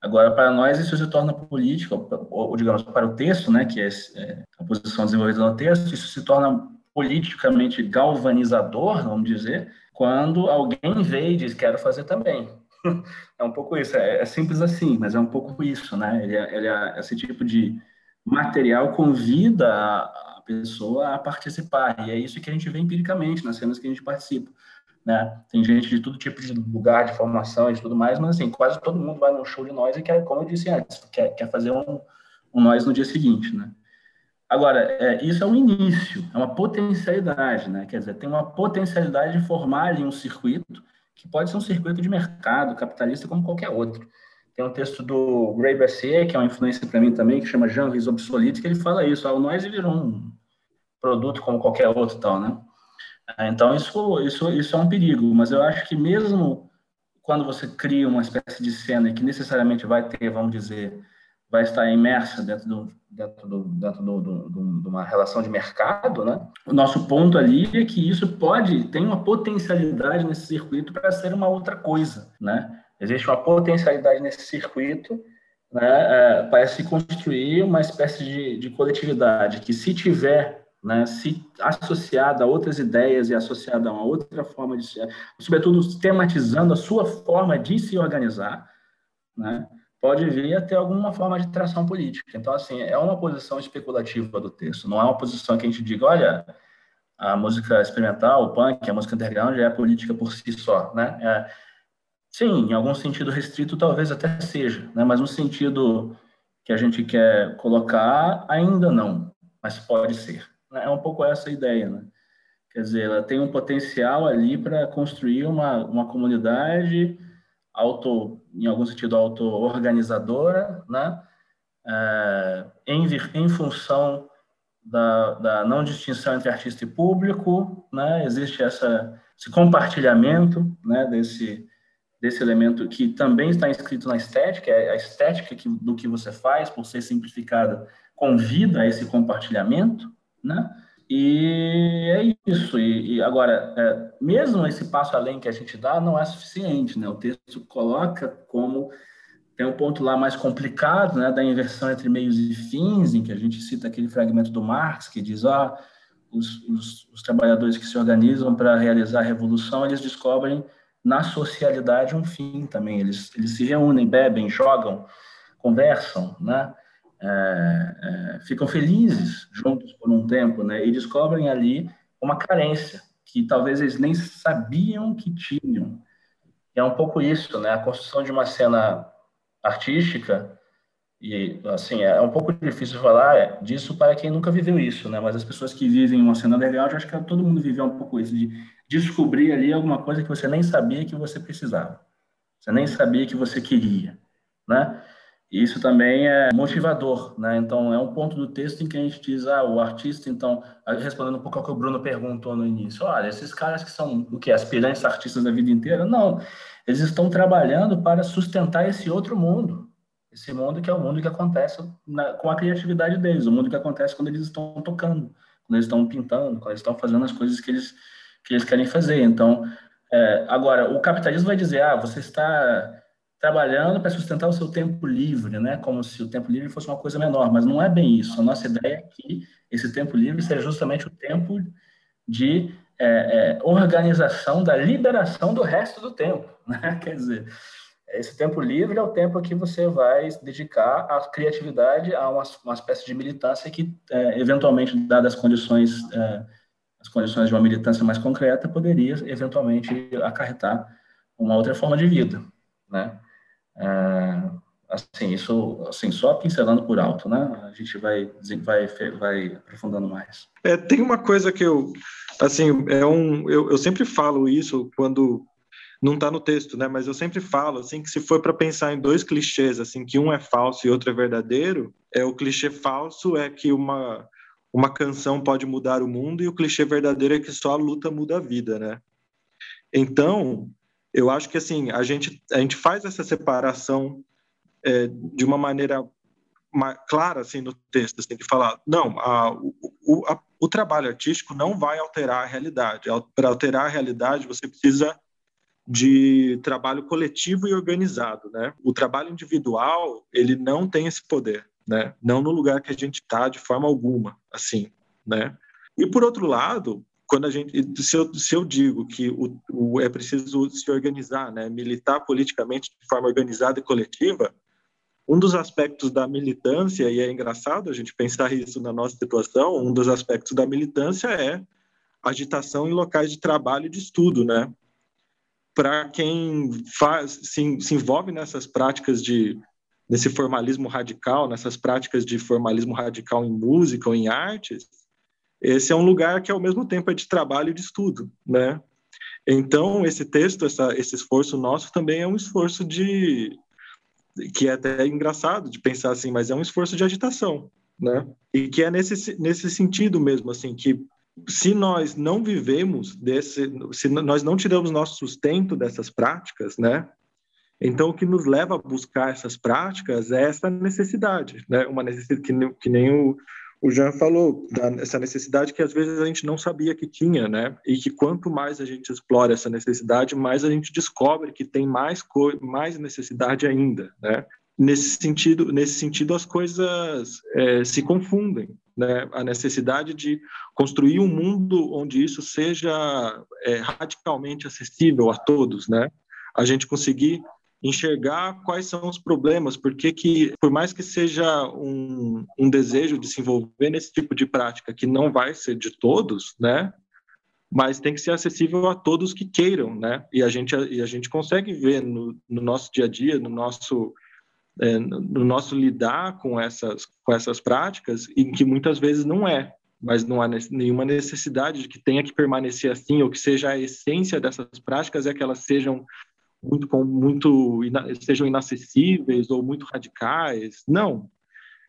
Agora, para nós, isso se torna político, ou, digamos, para o texto, né, que é, é a posição desenvolvida no texto, isso se torna politicamente galvanizador, vamos dizer, quando alguém vê e diz, quero fazer também. É um pouco isso, é, é simples assim, mas é um pouco isso, né? Ele, é, ele é, esse tipo de material convida a pessoa a participar, e é isso que a gente vê empiricamente nas cenas que a gente participa né? Tem gente de todo tipo de lugar, de formação e tudo mais, mas assim, quase todo mundo vai num show de nós e quer, como eu disse antes, quer, quer fazer um, um nós no dia seguinte, né? Agora, é, isso é um início, é uma potencialidade, né? Quer dizer, tem uma potencialidade de formar ali um circuito que pode ser um circuito de mercado capitalista como qualquer outro. Tem um texto do Gray Brassier, que é uma influência para mim também, que chama Genres Obsoletos, que ele fala isso, ah, o nós virou um produto como qualquer outro tal, né? É, então, isso, isso, isso é um perigo, mas eu acho que mesmo quando você cria uma espécie de cena que necessariamente vai ter, vamos dizer, vai estar imersa dentro, do, dentro, do, dentro do, do, de uma relação de mercado, né? o nosso ponto ali é que isso pode, tem uma potencialidade nesse circuito para ser uma outra coisa. Né? Existe uma potencialidade nesse circuito né, é, para se construir uma espécie de, de coletividade que, se tiver né, se associada a outras ideias e associada a uma outra forma de ser, sobretudo tematizando a sua forma de se organizar, né, pode vir a ter alguma forma de tração política. Então, assim, é uma posição especulativa do texto, não é uma posição que a gente diga, olha, a música experimental, o punk, a música underground é política por si só, né? É, sim, em algum sentido restrito talvez até seja, né? Mas no sentido que a gente quer colocar, ainda não, mas pode ser. É um pouco essa a ideia, né? Quer dizer, ela tem um potencial ali para construir uma, uma comunidade auto, em algum sentido, auto-organizadora, né? É, em, em função da, da, não distinção entre artista e público, né? Existe essa, esse compartilhamento, né? Desse, desse elemento que também está inscrito na estética, é a estética que, do que você faz, por ser simplificada, convida a esse compartilhamento, né? E é isso. E, e agora, é, mesmo esse passo além que a gente dá não é suficiente, né? O texto coloca como tem um ponto lá mais complicado, né, da inversão entre meios e fins, em que a gente cita aquele fragmento do Marx que diz, ah, os, os, os trabalhadores que se organizam para realizar a revolução, eles descobrem na socialidade um fim também. Eles, eles se reúnem, bebem, jogam, conversam, né? É, é, ficam felizes juntos por um tempo, né? E descobrem ali uma carência que talvez eles nem sabiam que tinham. E é um pouco isso, né? A construção de uma cena artística e assim é um pouco difícil falar disso para quem nunca viveu isso, né? Mas as pessoas que vivem uma cena legal, eu acho que todo mundo viveu um pouco isso de descobrir ali alguma coisa que você nem sabia que você precisava, você nem sabia que você queria, né? Isso também é motivador, né? Então é um ponto do texto em que a gente diz, ah, o artista, então, respondendo um pouco ao que o Bruno perguntou no início, olha, esses caras que são o que aspirantes artistas da vida inteira, não, eles estão trabalhando para sustentar esse outro mundo, esse mundo que é o mundo que acontece na, com a criatividade deles, o mundo que acontece quando eles estão tocando, quando eles estão pintando, quando eles estão fazendo as coisas que eles, que eles querem fazer. Então, é, agora, o capitalismo vai dizer, ah, você está trabalhando para sustentar o seu tempo livre, né? Como se o tempo livre fosse uma coisa menor, mas não é bem isso. A nossa ideia é que esse tempo livre seja justamente o tempo de é, é, organização da liberação do resto do tempo, né? Quer dizer, esse tempo livre é o tempo que você vai dedicar à criatividade, a uma, uma espécie de militância que, é, eventualmente, dadas as condições, é, as condições de uma militância mais concreta, poderia, eventualmente, acarretar uma outra forma de vida, né? É, assim, isso, assim, só pincelando por alto, né? A gente vai, vai, vai aprofundando mais. É, tem uma coisa que eu, assim, é um, eu, eu sempre falo isso quando não está no texto, né? Mas eu sempre falo assim que se for para pensar em dois clichês, assim, que um é falso e outro é verdadeiro, é o clichê falso é que uma uma canção pode mudar o mundo e o clichê verdadeiro é que só a luta muda a vida, né? Então, eu acho que assim a gente a gente faz essa separação é, de uma maneira clara assim no texto, assim, de falar não, a, o, a, o trabalho artístico não vai alterar a realidade. Para alterar a realidade, você precisa de trabalho coletivo e organizado, né? O trabalho individual ele não tem esse poder, né? Não no lugar que a gente está de forma alguma, assim, né? E por outro lado, quando a gente, se eu, se eu digo que o, o, é preciso se organizar, né? Militar politicamente de forma organizada e coletiva, um dos aspectos da militância, e é engraçado a gente pensar isso na nossa situação, um dos aspectos da militância é agitação em locais de trabalho e de estudo, né? para quem faz, se, se envolve nessas práticas de nesse formalismo radical, nessas práticas de formalismo radical em música ou em artes, esse é um lugar que ao mesmo tempo é de trabalho e de estudo, né? Então esse texto, essa, esse esforço nosso também é um esforço de que é até engraçado de pensar assim, mas é um esforço de agitação, né? E que é nesse nesse sentido mesmo assim que se nós não vivemos desse, se nós não tiramos nosso sustento dessas práticas, né? Então, o que nos leva a buscar essas práticas é essa necessidade, né? Uma necessidade que, que nem o, o Jean falou, da, essa necessidade que às vezes a gente não sabia que tinha, né? E que quanto mais a gente explora essa necessidade, mais a gente descobre que tem mais, mais necessidade ainda, né? Nesse sentido, nesse sentido as coisas é, se confundem, né, a necessidade de construir um mundo onde isso seja é, radicalmente acessível a todos, né? A gente conseguir enxergar quais são os problemas, porque que, por mais que seja um, um desejo de se envolver nesse tipo de prática que não vai ser de todos, né? Mas tem que ser acessível a todos que queiram, né? E a gente, e a gente consegue ver no, no nosso dia a dia, no nosso é, no nosso lidar com essas, com essas práticas, e que muitas vezes não é, mas não há nenhuma necessidade de que tenha que permanecer assim, ou que seja a essência dessas práticas é que elas sejam muito, muito sejam inacessíveis ou muito radicais. Não.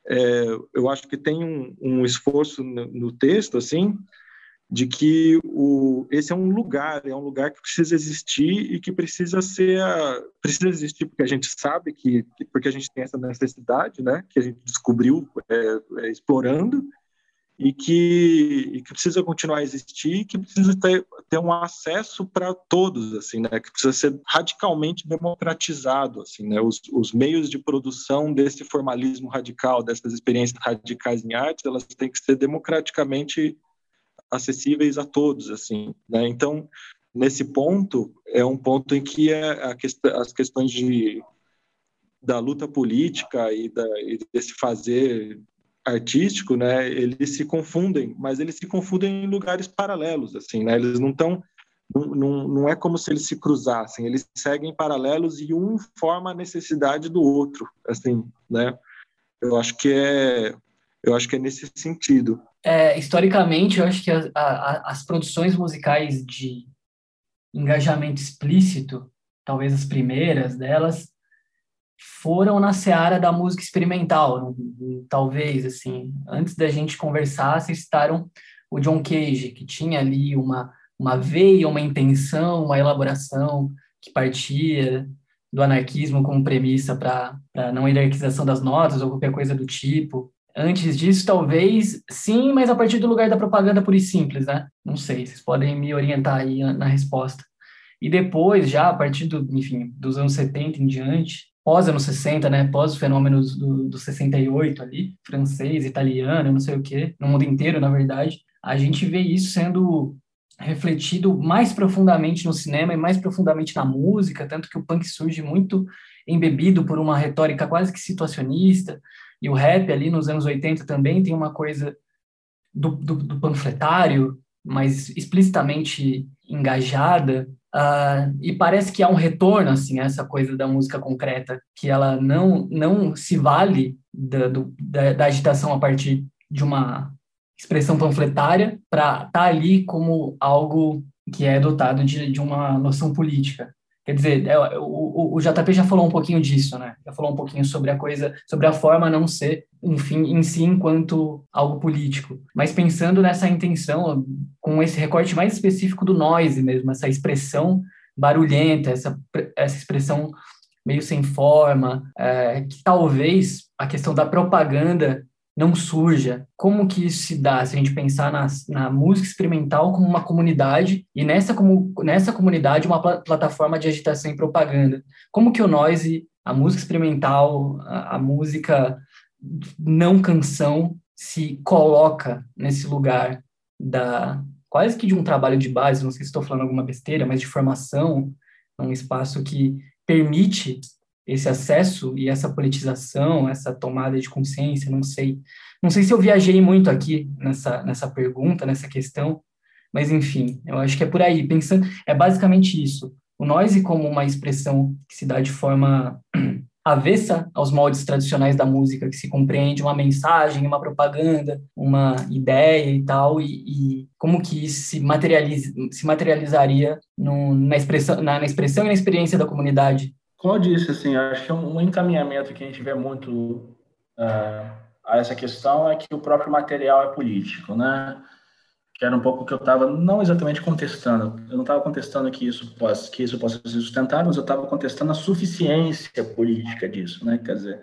É, eu acho que tem um, um esforço no, no, texto, assim, de que o, esse é um lugar, é um lugar que precisa existir e que precisa ser precisa existir porque a gente sabe que porque a gente tem essa necessidade, né, que a gente descobriu é, é, explorando e que, e que precisa continuar a existir, que precisa ter, ter um acesso para todos, assim, né? Que precisa ser radicalmente democratizado, assim, né? Os, os meios de produção desse formalismo radical, dessas experiências radicais em arte, elas têm que ser democraticamente acessíveis a todos, assim, né? Então, nesse ponto é um ponto em que é quest as questões de da luta política e, da, e desse fazer artístico, né, eles se confundem, mas eles se confundem em lugares paralelos, assim, né, eles não estão, não, não, não é como se eles se cruzassem, eles seguem paralelos e um forma a necessidade do outro, assim, né, eu acho que é, eu acho que é nesse sentido. É, historicamente, eu acho que a, a, as produções musicais de engajamento explícito, talvez as primeiras delas, foram na seara da música experimental, talvez, assim. Antes da gente conversar, vocês citaram o John Cage, que tinha ali uma, uma veia, uma intenção, uma elaboração que partia do anarquismo como premissa para a não hierarquização das notas ou qualquer coisa do tipo. Antes disso, talvez sim, mas a partir do lugar da propaganda pura e simples, né? Não sei, vocês podem me orientar aí na resposta. E depois, já a partir do, enfim, dos anos 70 em diante, pós anos 60, né, pós os fenômenos do, do 68 ali, francês, italiano, não sei o quê, no mundo inteiro, na verdade, a gente vê isso sendo refletido mais profundamente no cinema e mais profundamente na música, tanto que o punk surge muito embebido por uma retórica quase que situacionista, e o rap ali nos anos 80 também tem uma coisa do, do, do panfletário, mais explicitamente engajada, Uh, e parece que há um retorno assim a essa coisa da música concreta que ela não não se vale da, do, da, da agitação a partir de uma expressão panfletária para estar tá ali como algo que é dotado de, de uma noção política Quer dizer, é, o, o, JP já falou um pouquinho disso, né? Já falou um pouquinho sobre a coisa, sobre a forma não ser um fim em si enquanto algo político. Mas pensando nessa intenção, com esse recorte mais específico do noise mesmo, essa expressão barulhenta, essa, essa expressão meio sem forma, é, que talvez a questão da propaganda não surja? Como que isso se dá se a gente pensar na, na música experimental como uma comunidade e nessa, como, nessa comunidade uma pl plataforma de agitação e propaganda? Como que o noise, a música experimental, a, a música não canção se coloca nesse lugar da quase que de um trabalho de base, não sei se estou falando alguma besteira, mas de formação, um espaço que permite esse acesso e essa politização, essa tomada de consciência, não sei. Não sei se eu viajei muito aqui nessa, nessa pergunta, nessa questão, mas enfim, eu acho que é por aí, pensando, é basicamente isso. O noise como uma expressão que se dá de forma avessa aos moldes tradicionais da música, que se compreende uma mensagem, uma propaganda, uma ideia e tal, e, e como que isso se, materializa, se materializaria no, na, expressão, na, na expressão e na experiência da comunidade como eu disse, assim, acho que um encaminhamento que a gente vê muito uh, a essa questão é que o próprio material é político, né? Que era um pouco que eu estava não exatamente contestando. Eu não estava contestando que isso possa que isso possa ser sustentável, mas eu estava contestando a suficiência política disso, né? Quer dizer,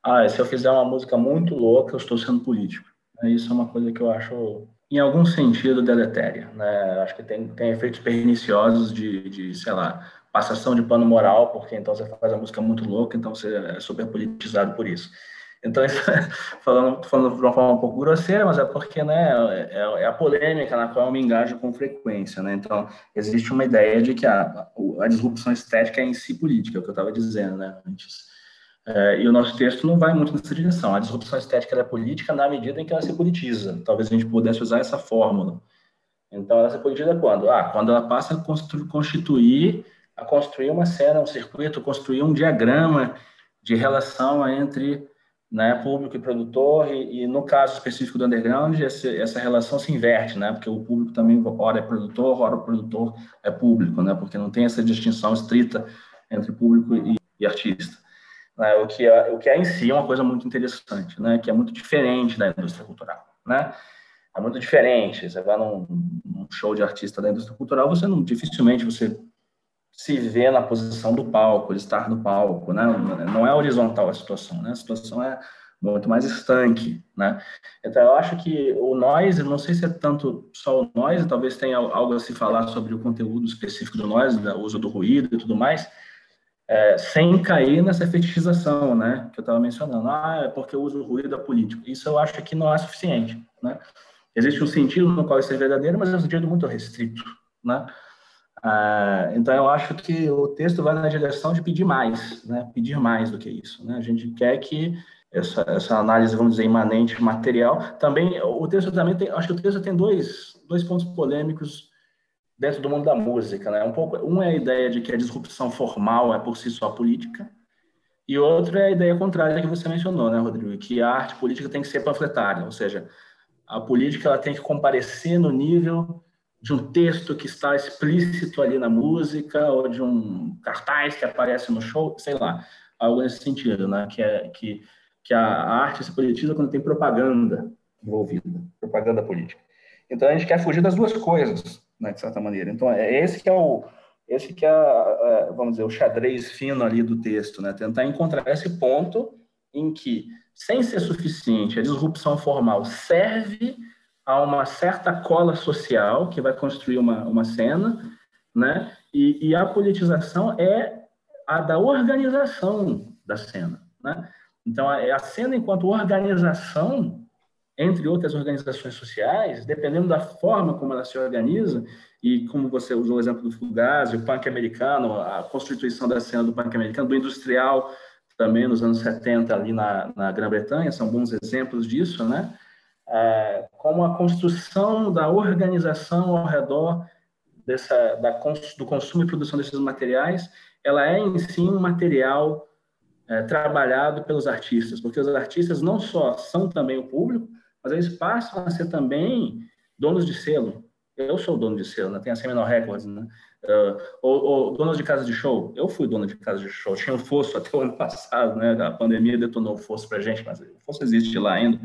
ah, se eu fizer uma música muito louca, eu estou sendo político. Isso é uma coisa que eu acho em algum sentido deletéria, né? Acho que tem, tem efeitos perniciosos de, de sei lá, passação de pano moral, porque então você faz a música muito louca, então você é super politizado por isso. Então, falando, falando de uma forma um pouco grosseira, mas é porque né, é, é, a polêmica na qual eu me engajo com frequência. Né? Então, existe uma ideia de que a, a disrupção estética é em si política, é o que eu estava dizendo né, antes. É, e o nosso texto não vai muito nessa direção. A disrupção estética é política na medida em que ela se politiza. Talvez a gente pudesse usar essa fórmula. Então, ela se politiza quando? Ah, quando ela passa a constituir a construir uma cena, um circuito, construir um diagrama de relação entre né, público e produtor, e, e, no caso específico do underground, essa, essa relação se inverte, né, porque o público também, ora é produtor, ora o produtor é público, né, porque não tem essa distinção estrita entre público e, e artista. Né, o, que é, o que é em si é uma coisa muito interessante, né, que é muito diferente da indústria cultural. Né. é muito diferente. Você vai num, num, show de artista da indústria cultural, você não dificilmente você se vê na posição do palco, de estar no palco, né? Não é horizontal a situação, né? A situação é muito mais estanque, né? Então eu acho que o noise, não sei se é tanto só o noise, talvez tenha algo a se falar sobre o conteúdo específico do noise, o uso do ruído e tudo mais, é, sem cair nessa fetichização, né? Que eu estava mencionando. Ah, é porque eu uso o ruído político. Isso eu acho que não é suficiente, né? Existe um sentido no qual isso é verdadeiro, mas é um sentido muito restrito, né? Ah, então eu acho que o texto vai na direção de pedir mais, né? Pedir mais do que isso, né? A gente quer que essa, essa análise, vamos dizer, imanente material. Também o texto também tem, acho que o texto tem dois dois pontos polêmicos dentro do mundo da música, né? Um pouco, um é a ideia de que a disrupção formal é por si só política, e outro é a ideia contrária que você mencionou, né, Rodrigo, que a arte política tem que ser panfletária, ou seja, a política ela tem que comparecer no nível de um texto que está explícito ali na música ou de um cartaz que aparece no show, sei lá, algo nesse sentido, né? Que é que que a arte se politiza quando tem propaganda envolvida, propaganda política. Então a gente quer fugir das duas coisas, né, de certa maneira. Então, é esse que é o esse que é, é, vamos dizer, o xadrez fino ali do texto, né? Tentar encontrar esse ponto em que, sem ser suficiente, a disrupção formal serve a uma certa cola social que vai construir uma, uma cena, né? E, e a politização é a da organização da cena, né? Então, a, a cena enquanto organização entre outras organizações sociais, dependendo da forma como ela se organiza, e como você usou o exemplo do Fugazi, o punk americano, a constituição da cena do punk americano, do industrial também nos anos 70 ali na, na Grã-Bretanha, são bons exemplos disso, né? É, como a construção da organização ao redor dessa, da, do consumo e produção desses materiais, ela é em si um material é, trabalhado pelos artistas, porque os artistas não só são também o público, mas eles passam a ser também donos de selo. Eu sou dono de selo, né? tem a Seminole Records, né? Uh, ou, ou donos de casa de show. Eu fui dono de casa de show. Tinha um fosso até o ano passado, né? A pandemia detonou o fosso para gente, mas o fosso existe lá ainda,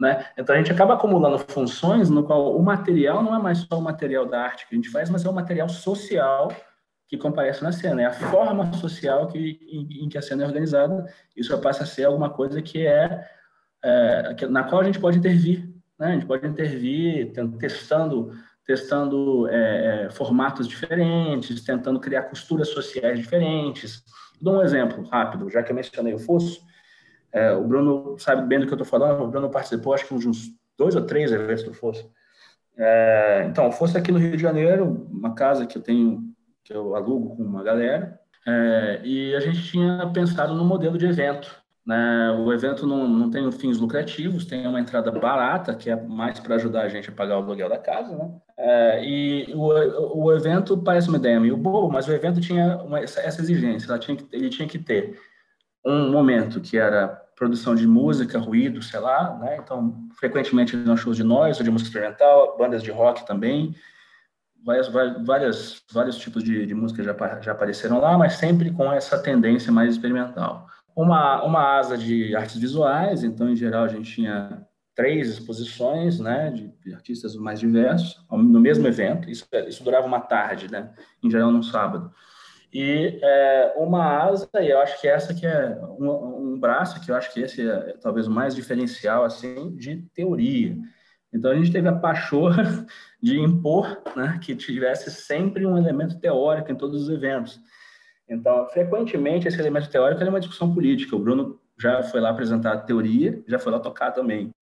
né? Então a gente acaba acumulando funções no qual o material não é mais só o material da arte que a gente faz, mas é o material social que comparece na cena, é a forma social que, em, em que a cena é organizada. Isso passa a ser alguma coisa que é é, na qual a gente pode intervir, né? A gente pode intervir testando, testando é, é, formatos diferentes, tentando criar costuras sociais diferentes. Dou um exemplo rápido, já que eu mencionei o Fosso. É, o Bruno sabe bem do que eu estou falando. O Bruno participou, acho que uns dois ou três eventos do Fosso. É, então, é aqui no Rio de Janeiro, uma casa que eu tenho, que eu alugo com uma galera. É, e a gente tinha pensado no modelo de evento né? O evento não, não tem fins lucrativos, tem uma entrada barata, que é mais para ajudar a gente a pagar o aluguel da casa, né? É, e o, o evento parece uma ideia meio boa, mas o evento tinha uma, essa exigência, tinha que, ele tinha que ter um momento que era produção de música, ruído, sei lá, né? Então, frequentemente nos shows de noise, de música experimental, bandas de rock também, várias, várias, vários tipos de, de música já, já apareceram lá, mas sempre com essa tendência mais experimental uma, uma asa de artes visuais, então, em geral, a gente tinha três exposições, né, de, artistas mais diversos, no mesmo evento, isso, isso durava uma tarde, né, em geral, no sábado. E é, uma asa, e eu acho que essa que é um, um braço, que eu acho que esse é talvez o mais diferencial, assim, de teoria. Então, a gente teve a pachorra de impor né, que tivesse sempre um elemento teórico em todos os eventos. Então, frequentemente, esse elemento teórico é uma discussão política. O Bruno já foi lá apresentar a teoria, já foi lá tocar também.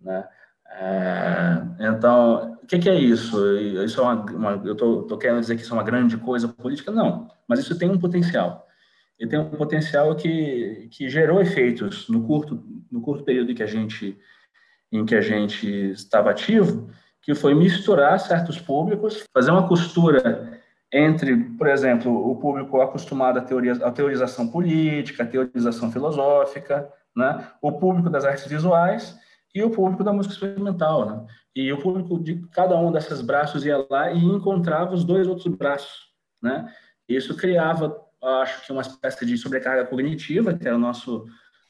Né? É, então, que, que, é isso? Isso é uma, uma eu estou querendo dizer que isso é uma grande coisa política? Não, mas isso tem um potencial. E tem um potencial que, que gerou efeitos no curto, no curto período em que a gente em que a gente estava ativo, que foi misturar certos públicos, fazer uma costura entre, por exemplo, o público acostumado à, teoria, à teorização política, à teorização filosófica, né? o público das artes visuais e o público da música experimental. Né? E o público de cada um desses braços ia lá e encontrava os dois outros braços. Né? Isso criava, acho que, uma espécie de sobrecarga cognitiva, que era o nosso,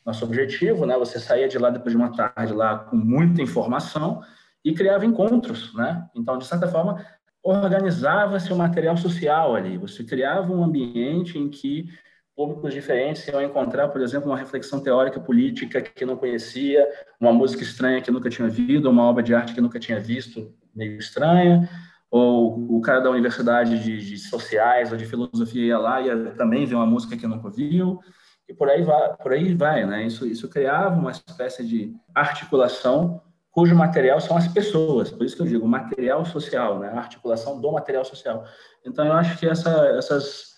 nosso objetivo. Né? Você saía de lá depois de uma tarde lá com muita informação e criava encontros, né? Então, de certa forma, organizava-se o material social ali. Você criava um ambiente em que públicos diferentes iam encontrar, por exemplo, uma reflexão teórica política que não conhecia, uma música estranha que nunca tinha ouvido, uma obra de arte que nunca tinha visto, meio estranha, ou o cara da universidade de, de sociais ou de filosofia ia lá e também ver uma música que nunca ouviu, e por aí vai, por aí vai né? Isso, isso criava uma espécie de articulação cujo material são as pessoas, por isso que eu digo material social, né? A articulação do material social. Então, eu acho que essa, essas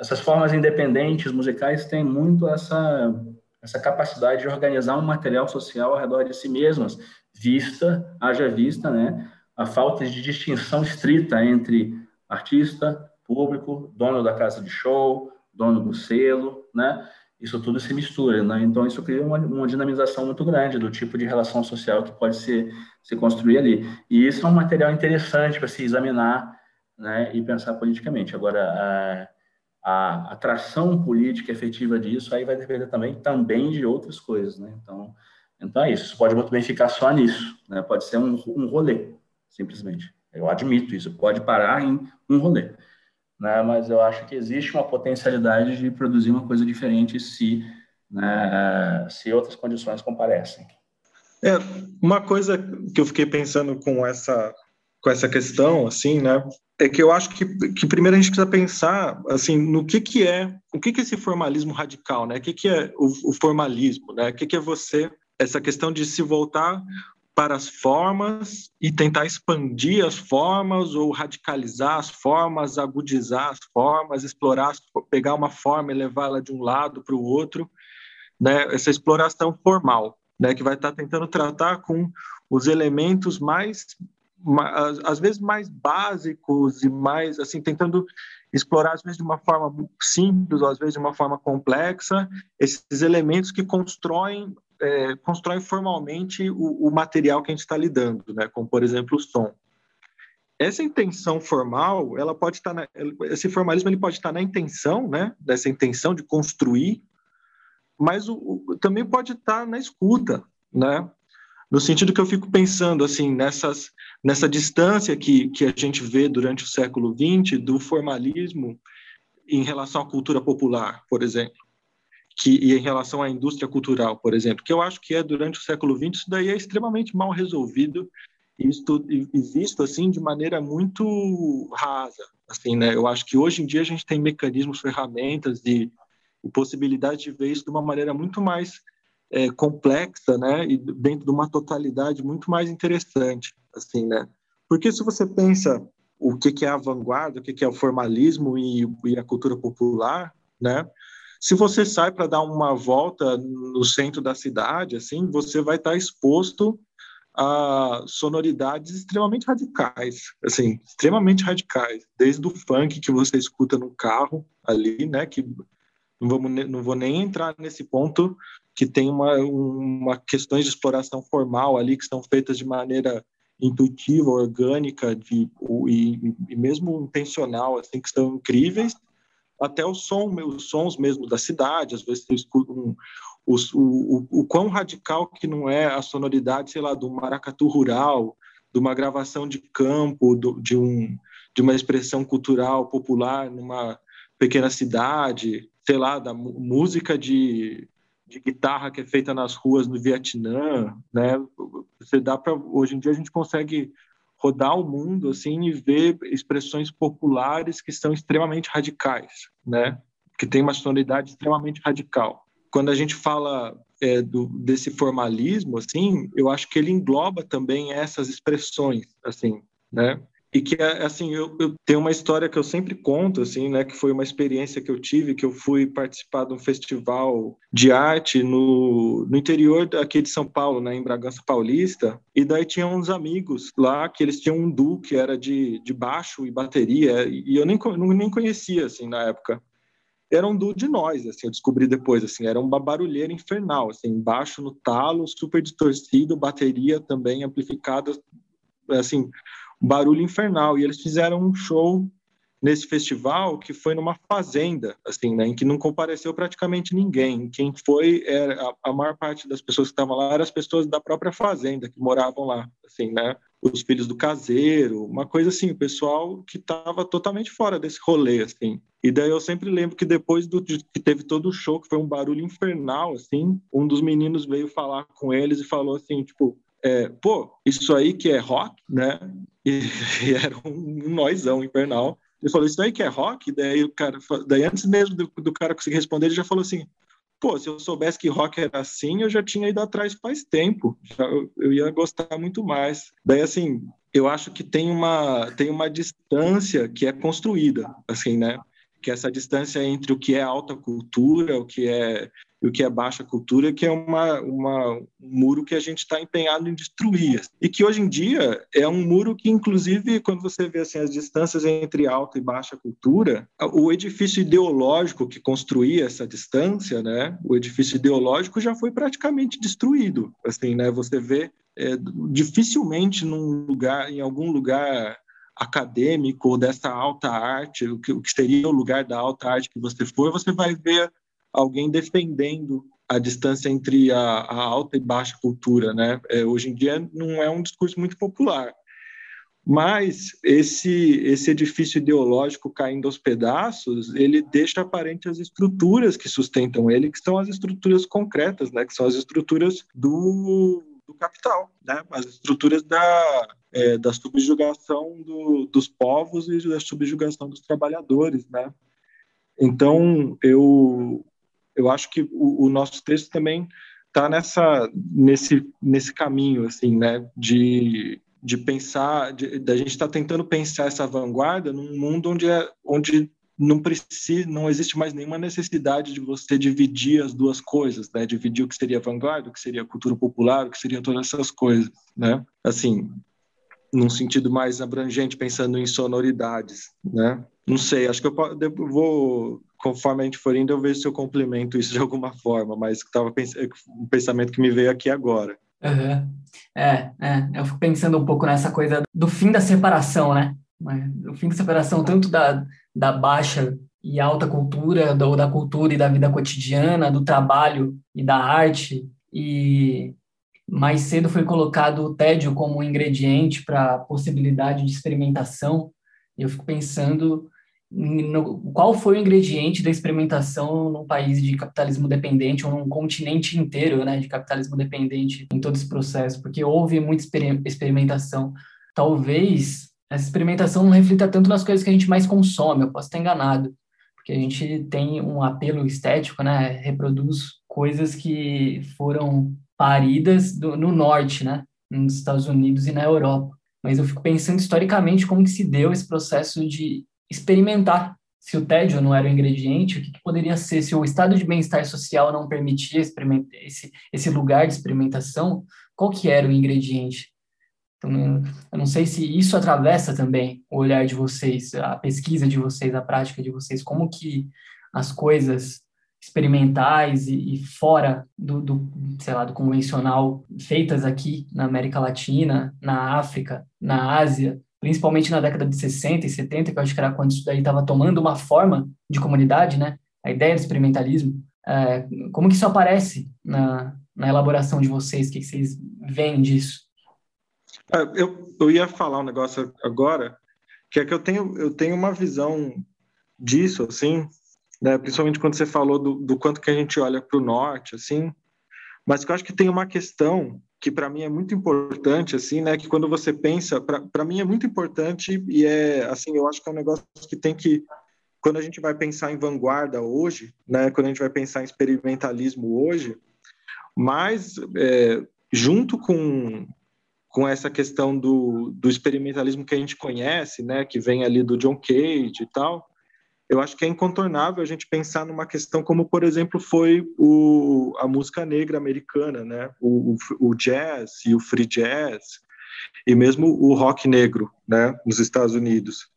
essas formas independentes musicais têm muito essa essa capacidade de organizar um material social ao redor de si mesmas, vista, haja vista, né, a falta de distinção estrita entre artista, público, dono da casa de show, dono do selo, né, isso tudo se mistura, né? Então isso cria uma, uma, dinamização muito grande do tipo de relação social que pode ser se construir ali. E isso é um material interessante para se examinar, né, e pensar politicamente. Agora, a, a atração política efetiva disso aí vai depender também também de outras coisas, né? Então, então é isso. Pode muito bem ficar só nisso, né? Pode ser um, um rolê, simplesmente. Eu admito isso. Pode parar em um rolê, né? Mas eu acho que existe uma potencialidade de produzir uma coisa diferente se, né, se outras condições comparecem. É uma coisa que eu fiquei pensando com essa com essa questão, assim, né? é que eu acho que, que primeiro a gente precisa pensar assim no que que é o que que é esse formalismo radical né? O que que é o, o formalismo né? O que que é você essa questão de se voltar para as formas e tentar expandir as formas ou radicalizar as formas agudizar as formas explorar pegar uma forma e levá-la de um lado para o outro né? Essa exploração formal né? Que vai estar tentando tratar com os elementos mais às vezes mais básicos e mais assim tentando explorar às vezes de uma forma simples ou às vezes de uma forma complexa esses elementos que constroem é, constroem formalmente o, o, material que a gente está lidando, né? Como por exemplo o som. Essa intenção formal, ela pode estar na, esse formalismo ele pode estar na intenção, né? Dessa intenção de construir, mas o, o, também pode estar na escuta, né? No sentido que eu fico pensando assim nessas nessa distância que, que a gente vê durante o século XX do formalismo em relação à cultura popular, por exemplo, que, e em relação à indústria cultural, por exemplo, que eu acho que é durante o século XX, isso daí é extremamente mal resolvido isto, e visto assim de maneira muito rasa. Assim, né? Eu acho que hoje em dia a gente tem mecanismos, ferramentas e, e possibilidade de ver isso de uma maneira muito mais é, complexa, né, e dentro de uma totalidade muito mais interessante, assim, né? Porque se você pensa o que, que é a vanguarda, o que, que é o formalismo e, e a cultura popular, né? Se você sai para dar uma volta no centro da cidade, assim, você vai estar exposto a sonoridades extremamente radicais, assim, extremamente radicais, desde o funk que você escuta no carro ali, né, que não, vamos, não vou nem entrar nesse ponto que tem uma, uma questões de exploração formal ali que estão feitas de maneira intuitiva, orgânica de, e, e mesmo intencional, assim, que são incríveis, até o som, os sons mesmo da cidade, às vezes você escuta um, o, o, o quão radical que não é a sonoridade, sei lá, do maracatu rural, de uma gravação de campo, do, de, um, de uma expressão cultural popular numa pequena cidade, sei lá, da música de de guitarra que é feita nas ruas no Vietnã, né? Você dá para hoje em dia a gente consegue rodar o mundo assim e ver expressões populares que são extremamente radicais, né? Que tem uma sonoridade extremamente radical. Quando a gente fala é, do, desse formalismo, assim, eu acho que ele engloba também essas expressões, assim, né? E que assim eu, eu, tenho uma história que eu sempre conto assim né que foi uma experiência que eu tive que eu fui participar de um festival de arte no, no interior aqui de São Paulo né em Bragança Paulista. E daí tinha uns amigos lá que eles tinham um duo que era de, de baixo e bateria e eu nem nem conhecia assim na época. Era um duo de nós, assim, eu descobri depois, assim, era uma barulheira infernal, assim, baixo no talo, super distorcido, bateria também amplificada, assim, barulho infernal. E eles fizeram um show nesse festival que foi numa fazenda, assim, né, em que não compareceu praticamente ninguém. Quem foi era a, maior parte das pessoas que estavam lá eram as pessoas da própria fazenda que moravam lá, assim, né? Os filhos do caseiro, uma coisa assim, o pessoal que estava totalmente fora desse rolê, assim. E daí eu sempre lembro que depois do que teve todo o show, que foi um barulho infernal, assim, um dos meninos veio falar com eles e falou assim, tipo, é, pô, isso aí que é rock, né? E, e era um, noizão infernal. Ele falou, isso aí que é rock? Daí o cara, daí antes mesmo do, do cara conseguir responder, ele já falou assim, pô, se eu soubesse que rock era assim, eu já tinha ido atrás faz tempo, já, eu, eu, ia gostar muito mais. Daí, assim, eu acho que tem uma, tem uma distância que é construída, assim, né? Que essa distância entre o que é alta cultura, o que é o que é baixa cultura, que é uma, uma, um muro que a gente está empenhado em destruir. E que hoje em dia é um muro que, inclusive, quando você vê assim, as distâncias entre alta e baixa cultura, o edifício ideológico que construía essa distância, né, o edifício ideológico já foi praticamente destruído. Assim, né, você vê é, dificilmente num lugar, em algum lugar acadêmico ou dessa alta arte, o que, o que seria o lugar da alta arte que você for, você vai ver alguém defendendo a distância entre a, a alta e baixa cultura, né? É, hoje em dia não é um discurso muito popular, mas esse esse edifício ideológico caindo aos pedaços, ele deixa aparente as estruturas que sustentam ele, que são as estruturas concretas, né? Que são as estruturas do, do capital, né? As estruturas da é, da subjugação do, dos povos e da subjugação dos trabalhadores, né? Então, eu, eu acho que o, o nosso texto também está nessa nesse nesse caminho assim né? De de pensar da gente está tentando pensar essa vanguarda num mundo onde é onde não precisa não existe mais nenhuma necessidade de você dividir as duas coisas né? Dividir o que seria vanguarda o que seria cultura popular o que seria todas essas coisas né? Assim num sentido mais abrangente pensando em sonoridades né não sei acho que eu vou conforme a gente for indo, eu vejo se eu complemento isso de alguma forma, mas estava um pensamento que me veio aqui agora. Uhum. É, é, eu fico pensando um pouco nessa coisa do fim da separação, né? O fim da separação tanto da, da baixa e alta cultura, ou da cultura e da vida cotidiana, do trabalho e da arte, e mais cedo foi colocado o tédio como ingrediente para a possibilidade de experimentação. Eu fico pensando no, qual foi o ingrediente da experimentação num país de capitalismo dependente ou num continente inteiro né, de capitalismo dependente em todo esse processo, porque houve muita experimentação. Talvez essa experimentação não reflita tanto nas coisas que a gente mais consome, eu posso estar enganado, porque a gente tem um apelo estético, né, reproduz coisas que foram paridas do, no norte, né, nos Estados Unidos e na Europa. Mas eu fico pensando historicamente como que se deu esse processo de experimentar se o tédio não era o ingrediente, o que, que poderia ser se o estado de bem-estar social não permitia esse, esse lugar de experimentação, qual que era o ingrediente? Então, eu não sei se isso atravessa também o olhar de vocês, a pesquisa de vocês, a prática de vocês, como que as coisas experimentais e, e fora do, do, sei lá, do convencional, feitas aqui na América Latina, na África, na Ásia, principalmente na década de 60 e 70, que eu acho que era quando isso daí estava tomando uma forma de comunidade, né? A ideia do experimentalismo. É, como que isso aparece na, na elaboração de vocês? O que, que vocês veem disso? É, eu, eu ia falar um negócio agora, que é que eu tenho, eu tenho uma visão disso, assim, né? principalmente quando você falou do, do quanto que a gente olha para o norte, assim, mas eu acho que tem uma questão que para mim é muito importante, assim, né? Que quando você pensa, para mim é muito importante e é, assim, eu acho que é um negócio que tem que, quando a gente vai pensar em vanguarda hoje, né? Quando a gente vai pensar em experimentalismo hoje, mas é, junto com com essa questão do, do experimentalismo que a gente conhece, né? Que vem ali do John Cage e tal, eu acho que é incontornável a gente pensar numa questão como, por exemplo, foi o, a música negra americana, né? O, o, jazz e o free jazz, e mesmo o rock negro, né? Nos Estados Unidos.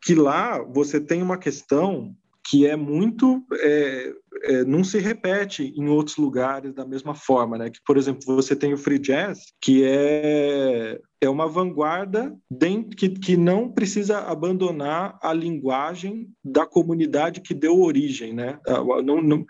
Que lá você tem uma questão que é muito é, é, não se repete em outros lugares da mesma forma, né? Que por exemplo você tem o free jazz, que é é uma vanguarda dentro, que, que não precisa abandonar a linguagem da comunidade que deu origem, né? Ah, não, não,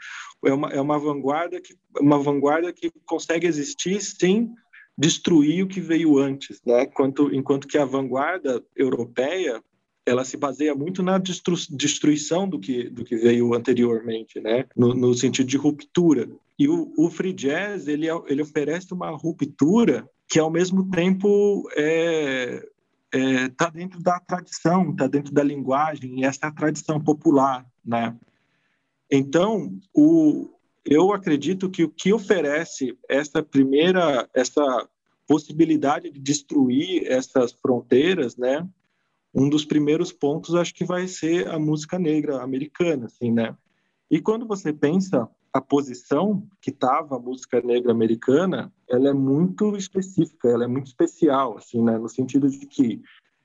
é, uma, é uma vanguarda que uma vanguarda que consegue existir sem destruir o que veio antes, né? Enquanto, enquanto que a vanguarda europeia ela se baseia muito na destru destruição do que, do que veio anteriormente, né? No, no sentido de ruptura. E o, o, free jazz ele, ele oferece uma ruptura que ao mesmo tempo é, é, tá dentro da tradição, tá dentro da linguagem, e essa é a tradição popular, né? Então, o, eu acredito que o que oferece essa primeira, essa possibilidade de destruir essas fronteiras, né? Um dos primeiros pontos acho que vai ser a música negra americana, assim, né? E quando você pensa a posição que estava a música negra americana, ela é muito específica, ela é muito especial, assim, né? No sentido de que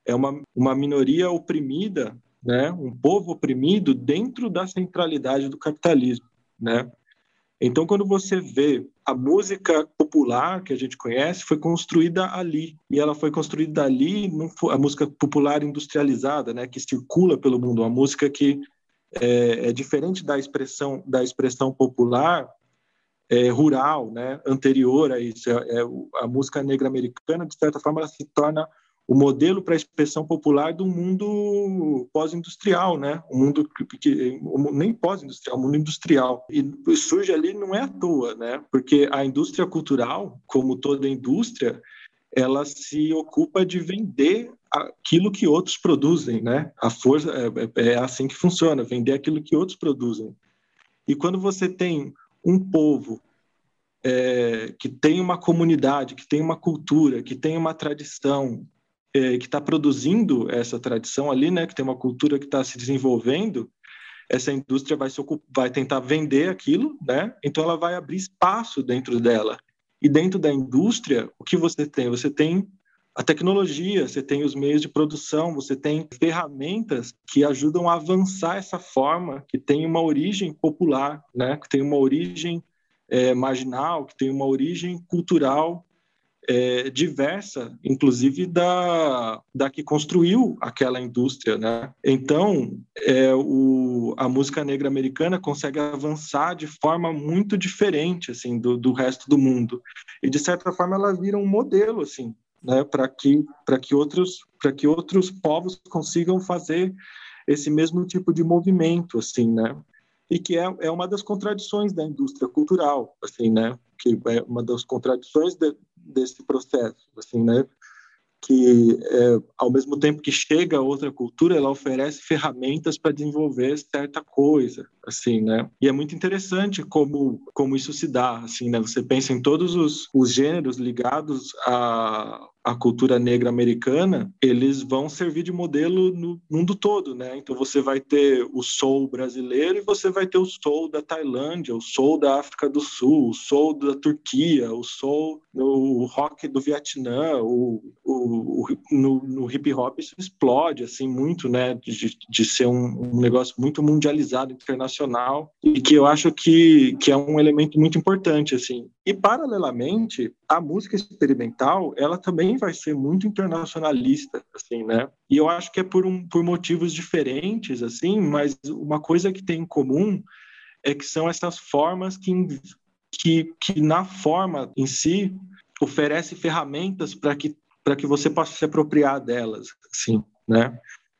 é uma, uma minoria oprimida, né? Um povo oprimido dentro da centralidade do capitalismo, né? Então, quando você vê a música popular que a gente conhece, foi construída ali. E ela foi construída ali, a música popular industrializada, né, que circula pelo mundo, uma música que é, é diferente da expressão da expressão popular é, rural, né, anterior a isso. É, é a música negra americana, de certa forma, ela se torna o modelo para a expressão popular do mundo pós-industrial, né? O mundo que, nem pós-industrial, o mundo industrial. E surge ali não é à toa, né? Porque a indústria cultural, como toda indústria, ela se ocupa de vender aquilo que outros produzem, né? A força é, é, é assim que funciona, vender aquilo que outros produzem. E quando você tem um povo é, que tem uma comunidade, que tem uma cultura, que tem uma tradição, é, que está produzindo essa tradição ali, né? Que tem uma cultura que está se desenvolvendo, essa indústria vai ocupar, vai tentar vender aquilo, né? Então ela vai abrir espaço dentro dela. E dentro da indústria, o que você tem? Você tem a tecnologia, você tem os meios de produção, você tem ferramentas que ajudam a avançar essa forma que tem uma origem popular, né? que tem uma origem é, marginal, que tem uma origem cultural é, diversa, inclusive da, da que construiu aquela indústria, né? Então, é, o, a música negra americana consegue avançar de forma muito diferente, assim, do, do resto do mundo. E, de certa forma, ela vira um modelo, assim, né, para que que outros que outros povos consigam fazer esse mesmo tipo de movimento assim né e que é, é uma das contradições da indústria cultural assim né que é uma das contradições de, desse processo assim né que é, ao mesmo tempo que chega a outra cultura, ela oferece ferramentas para desenvolver certa coisa, assim, né? E é muito interessante como como isso se dá, assim, né? Você pensa em todos os, os gêneros ligados a cultura negra americana, eles vão servir de modelo no mundo todo, né? Então você vai ter o soul brasileiro e você vai ter o soul da Tailândia, o soul da África do Sul, o soul da Turquia, o soul no rock do Vietnã, o, o, o no, no, hip hop isso explode assim muito, né? De, de ser um, um, negócio muito mundializado, internacional e que eu acho que, que é um elemento muito importante assim. E paralelamente a música experimental ela também vai ser muito internacionalista, assim, né? E eu acho que é por, um, por motivos diferentes, assim, mas uma coisa que tem em comum é que são essas formas que, que, que na forma em si, oferece ferramentas para que, para que você possa se apropriar delas, assim, né?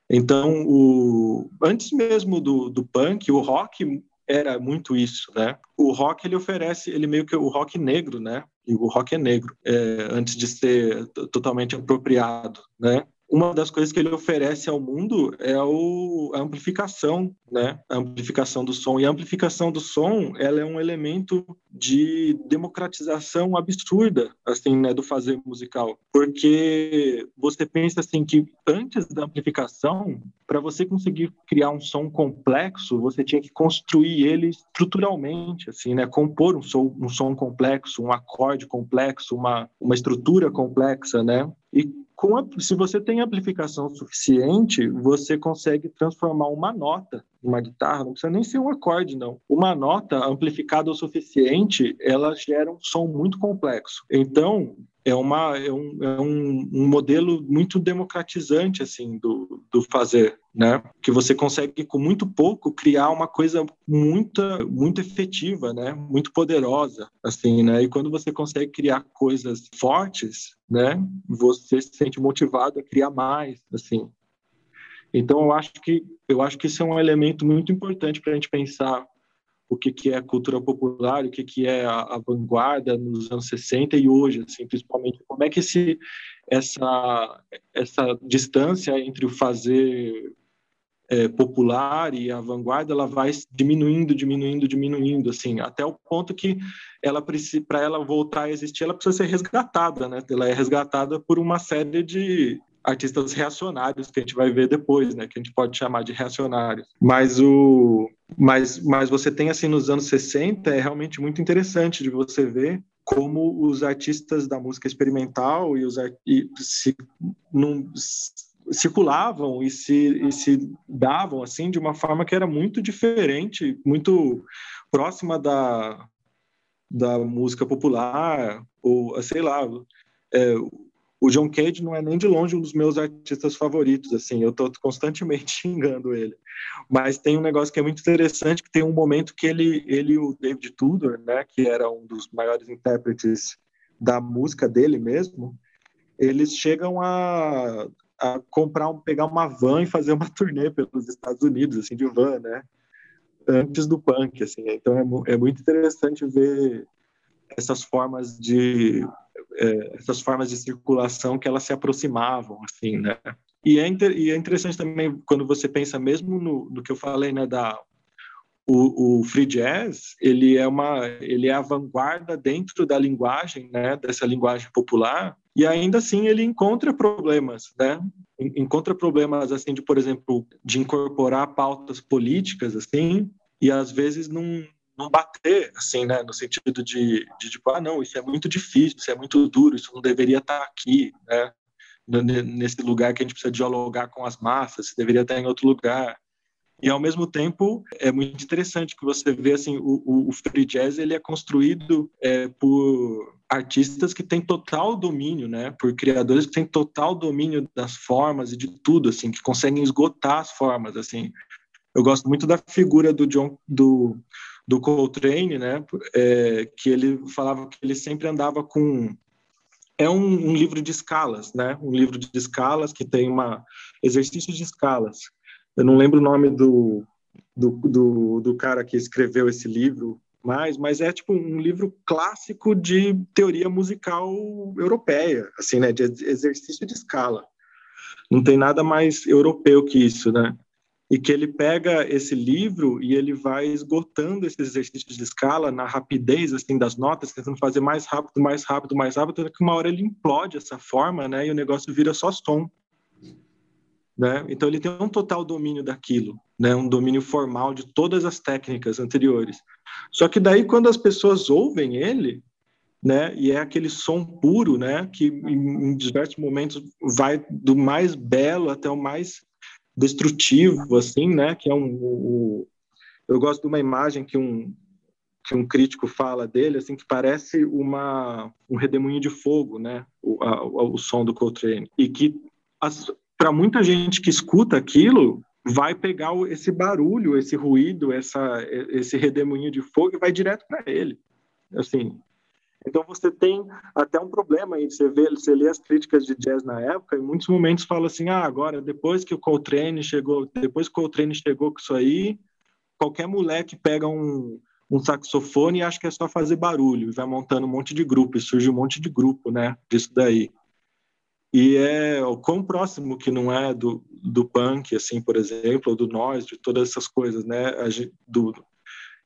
Então, o, antes mesmo do, do punk, o rock era muito isso, né? O rock ele oferece, ele meio que o rock negro, né? E o rock é negro, é, antes de ser totalmente apropriado, né? Uma das coisas que ele oferece ao mundo é o, a amplificação, né? A amplificação do som. E a amplificação do som, ela é um elemento de democratização absurda, assim, né, do fazer musical. Porque você pensa assim que antes da amplificação, para você conseguir criar um som complexo, você tinha que construir ele estruturalmente, assim, né? Compor um som, um som complexo, um acorde complexo, uma, uma estrutura complexa, né? E com se você tem amplificação suficiente, você consegue transformar uma nota uma guitarra, não precisa nem ser um acorde, não. Uma nota amplificada o suficiente, ela gera um som muito complexo. Então, é, uma, é, um, é um, um, modelo muito democratizante assim do, do fazer, né? Que você consegue com muito pouco criar uma coisa muito muito efetiva, né? Muito poderosa, assim, né? E quando você consegue criar coisas fortes, né? Você se sente motivado a criar mais, assim. Então eu acho que eu acho que isso é um elemento muito importante para a gente pensar o que, que é cultura popular, o que, que é a, a, vanguarda nos anos 60 e hoje, assim, principalmente. Como é que esse, essa, essa distância entre o fazer é, popular e a vanguarda, ela vai diminuindo, diminuindo, diminuindo, assim, até o ponto que ela para ela voltar a existir, ela precisa ser resgatada, né? Ela é resgatada por uma série de artistas reacionários que a gente vai ver depois, né, que a gente pode chamar de reacionários. Mas o mas mas você tem assim nos anos 60 é realmente muito interessante de você ver como os artistas da música experimental e os e se, num, circulavam e se, e se davam assim de uma forma que era muito diferente, muito próxima da, da música popular ou sei lá, é, o John Cage não é nem de longe um dos meus artistas favoritos, assim, eu estou constantemente xingando ele. Mas tem um negócio que é muito interessante, que tem um momento que ele, ele o David Tudor, né, que era um dos maiores intérpretes da música dele mesmo, eles chegam a, a comprar, um, pegar uma van e fazer uma turnê pelos Estados Unidos, assim, de van, né, antes do punk, assim. Então é, é muito interessante ver essas formas de essas formas de circulação que elas se aproximavam, assim, né? E é, inter, e é interessante também quando você pensa mesmo no, no que eu falei, né, da o, o, free jazz ele é uma ele é a vanguarda dentro da linguagem né dessa linguagem popular e ainda assim ele encontra problemas né encontra problemas assim de por exemplo de incorporar pautas políticas assim e às vezes não não bater, assim, né, no sentido de, de, tipo, ah, não, isso é muito difícil, isso é muito duro, isso não deveria estar aqui, né, nesse lugar que a gente precisa dialogar com as massas, deveria estar em outro lugar. E ao mesmo tempo é muito interessante que você vê assim o, o, o free jazz ele é construído é, por artistas que têm total domínio, né? Por criadores que têm total domínio das formas e de tudo, assim, que conseguem esgotar as formas, assim. Eu gosto muito da figura do John do do Coltrane, né, é, que ele falava que ele sempre andava com é um, um, livro de escalas, né, um livro de escalas que tem uma exercício de escalas. Eu não lembro o nome do, do, do, do cara que escreveu esse livro, mais, mas é tipo um livro clássico de teoria musical europeia, assim, né, de exercício de escala. Não tem nada mais europeu que isso, né? E que ele pega esse livro e ele vai esgotando esses exercícios de escala na rapidez assim das notas, tentando fazer mais rápido, mais rápido, mais rápido, até que uma hora ele implode essa forma, né? E o negócio vira só som, né? Então ele tem um total domínio daquilo, né? Um domínio formal de todas as técnicas anteriores. Só que daí quando as pessoas ouvem ele, né? E é aquele som puro, né? Que em diversos momentos vai do mais belo até o mais destrutivo, assim, né? Que é um, o, eu gosto de uma imagem que um que um crítico fala dele, assim, que parece uma um redemoinho de fogo, né? O, a, o som do Coltrane e que para muita gente que escuta aquilo vai pegar esse barulho, esse ruído, essa esse redemoinho de fogo e vai direto para ele, assim. Então você tem até um problema aí, você vê, você lê as críticas de jazz na época, em muitos momentos fala assim, ah, agora depois que o Coltrane chegou, depois que o Coltrane chegou com isso aí, qualquer moleque pega um, um saxofone e acha que é só fazer barulho, e vai montando um monte de grupo, e surge um monte de grupo, né, disso daí. E é o quão próximo que não é do, do punk, assim, por exemplo, ou do noise, de todas essas coisas, né, do,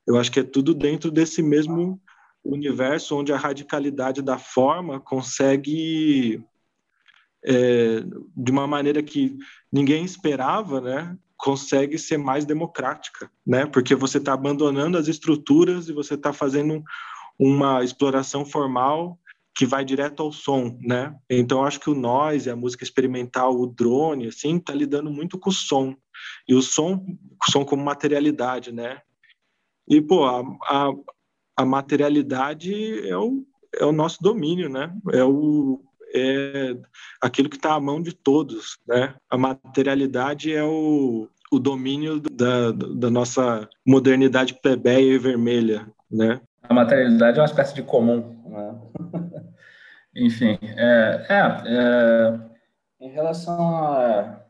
eu acho que é tudo dentro desse mesmo universo onde a radicalidade da forma consegue, é, de uma maneira que ninguém esperava, né, consegue ser mais democrática, né, porque você está abandonando as estruturas e você está fazendo uma exploração formal que vai direto ao som, né? Então acho que o noise, a música experimental, o drone, assim, tá lidando muito com o som e o som, o som como materialidade, né? E pô, a, a, a materialidade é o, é o nosso domínio, né? É o é aquilo que está à mão de todos, né? A materialidade é o, o domínio da, da nossa modernidade plebeia e vermelha, né? A materialidade é uma espécie de comum, né? Enfim, é, é, é, em relação a,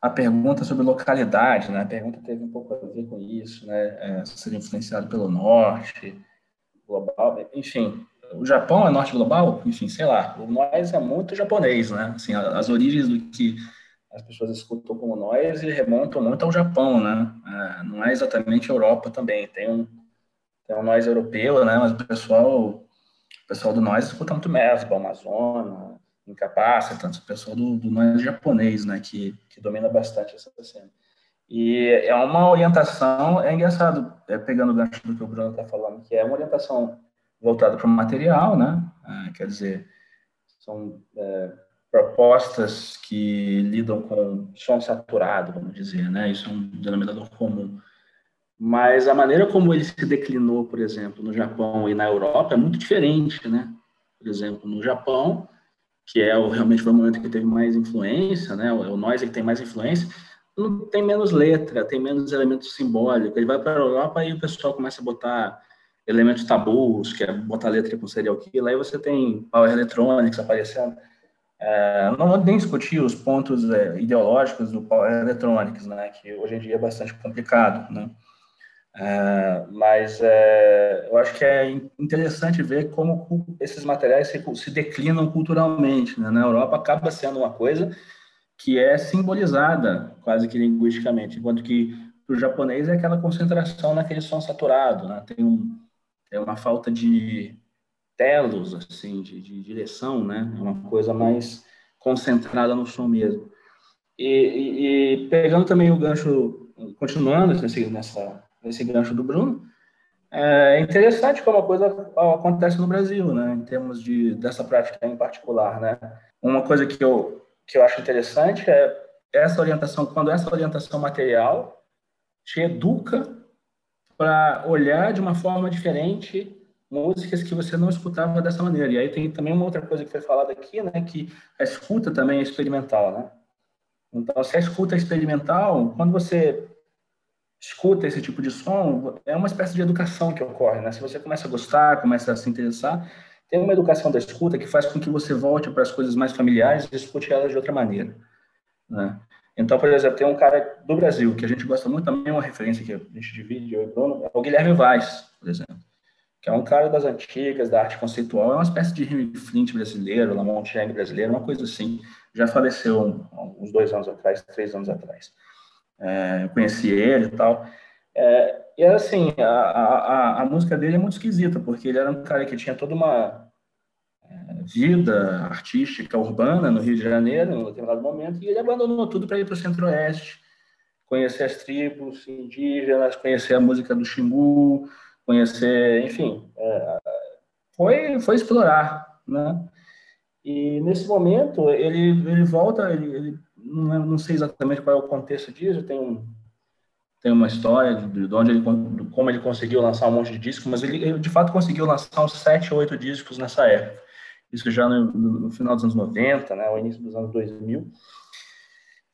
a pergunta sobre localidade, né? A pergunta teve um pouco a ver com isso, né? É, ser influenciado pelo norte, global, enfim, o Japão é norte global, enfim, sei lá, o nós é muito japonês, né? Assim, as origens do que as pessoas escutam como nós e remontam muito ao Japão, né? É, não é exatamente Europa também, tem um, tem um nós europeu, né? Mas o pessoal, o pessoal do nós escuta muito Mesba, Amazonas, Incapacitants, o pessoal do, do nós japonês, né? Que, que domina bastante essa cena. E é uma orientação, é engraçado, é, pegando o gancho do que o Bruno está falando, que é uma orientação voltada para o material, né? É, quer dizer, são é, propostas que lidam com som saturado, vamos dizer, né? Isso é um denominador comum. Mas a maneira como ele se declinou, por exemplo, no Japão e na Europa é muito diferente, né? Por exemplo, no Japão, que é o, realmente foi o momento que teve mais influência, né? O, o noise que tem mais influência, não tem menos letra, tem menos elementos simbólicos. Ele vai para a Europa e o pessoal começa a botar elementos tabus, que é botar letra com serial killer, aí você tem Power Electronics aparecendo. É, não vou nem discutir os pontos é, ideológicos do Power Electronics, né, que hoje em dia é bastante complicado, né. É, mas é, eu acho que é interessante ver como esses materiais se, se declinam culturalmente. Né? Na Europa acaba sendo uma coisa que é simbolizada quase que linguisticamente, enquanto que para o japonês é aquela concentração naquele som saturado, né? tem um, é uma falta de telos, assim, de, de, direção, né? É uma coisa mais concentrada no som mesmo. E, e, e pegando também o gancho, continuando nesse, nessa, nesse gancho do Bruno, é interessante como a coisa acontece no Brasil, né? Em termos de dessa prática em particular, né? Uma coisa que eu que eu acho interessante é essa orientação, quando essa orientação material te educa para olhar de uma forma diferente músicas que você não escutava dessa maneira. E aí tem também uma outra coisa que foi falada aqui, né, que a escuta também é experimental, né? Então, se a escuta é experimental, quando você escuta esse tipo de som, é uma espécie de educação que ocorre, né? Se você começa a gostar, começa a se interessar, tem uma educação da escuta que faz com que você volte para as coisas mais familiares e escute elas de outra maneira, né? Então, por exemplo, tem um cara do Brasil que a gente gosta muito também, uma referência que a gente divide, eu e Bruno, é o Guilherme Vaz, por exemplo, que é um cara das antigas, da arte conceitual, é uma espécie de Henry Flint brasileiro, Lamont Chang brasileiro, uma coisa assim. Já faleceu uns dois anos atrás, três anos atrás. É, eu conheci ele e tal. É, e assim, a, a, a música dele é muito esquisita, porque ele era um cara que tinha toda uma vida artística urbana no Rio de Janeiro, em um determinado momento, e ele abandonou tudo para ir para o Centro-Oeste, conhecer as tribos indígenas, conhecer a música do Xingu, conhecer, enfim, é, foi, foi explorar, né? E nesse momento ele, ele volta, ele, ele não, não, sei exatamente qual é o contexto disso, tem um tem uma história de, de onde ele de como ele conseguiu lançar um monte de discos, mas ele, ele de fato conseguiu lançar uns sete ou oito discos nessa época isso já no, no, final dos anos 90, né, ao início dos anos 2000.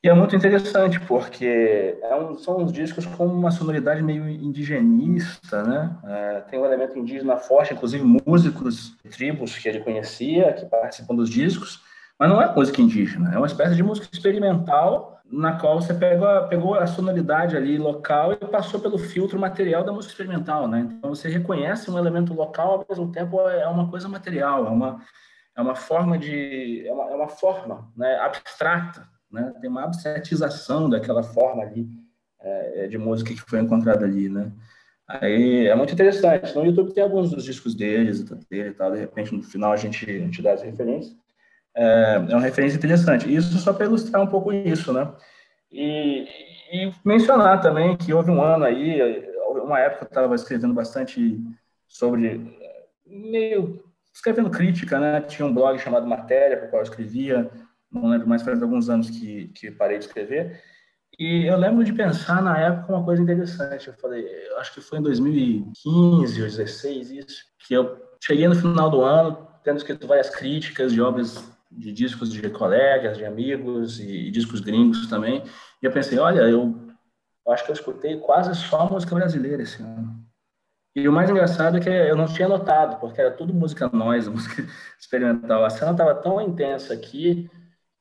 E é muito interessante, porque é um, são uns discos com uma sonoridade meio indigenista, né? É, tem um elemento indígena forte, inclusive músicos tribos que ele conhecia, que participam dos discos, mas não é música indígena, é uma espécie de música experimental na qual você pegou, pegou a sonoridade ali local e passou pelo filtro material da música experimental, né? Então você reconhece um elemento local, ao mesmo tempo é uma coisa material, é uma é uma forma de é uma, é uma forma né, abstrata, né? Tem uma abstratização daquela forma ali é, é, de música que foi encontrada ali, né? Aí é muito interessante. No YouTube tem alguns dos discos deles, dele e tal. De repente no final a gente, a gente dá as referências. É, é uma referência interessante. Isso só para ilustrar um pouco isso, né? E, e mencionar também que houve um ano aí, uma época eu estava escrevendo bastante sobre meio escrevendo crítica, né? Tinha um blog chamado Matéria, para o qual eu escrevia, não lembro mais, faz alguns anos que, que parei de escrever. E eu lembro de pensar na época uma coisa interessante. Eu falei, eu acho que foi em 2015 ou 2016 isso, que eu cheguei no final do ano tendo escrito várias críticas de obras de discos de colegas, de amigos e, e discos gringos também. E eu pensei, olha, eu, acho que eu escutei quase só música brasileira esse ano. E o mais engraçado é que eu não tinha notado, porque era tudo música noise, música experimental. A cena estava tão intensa aqui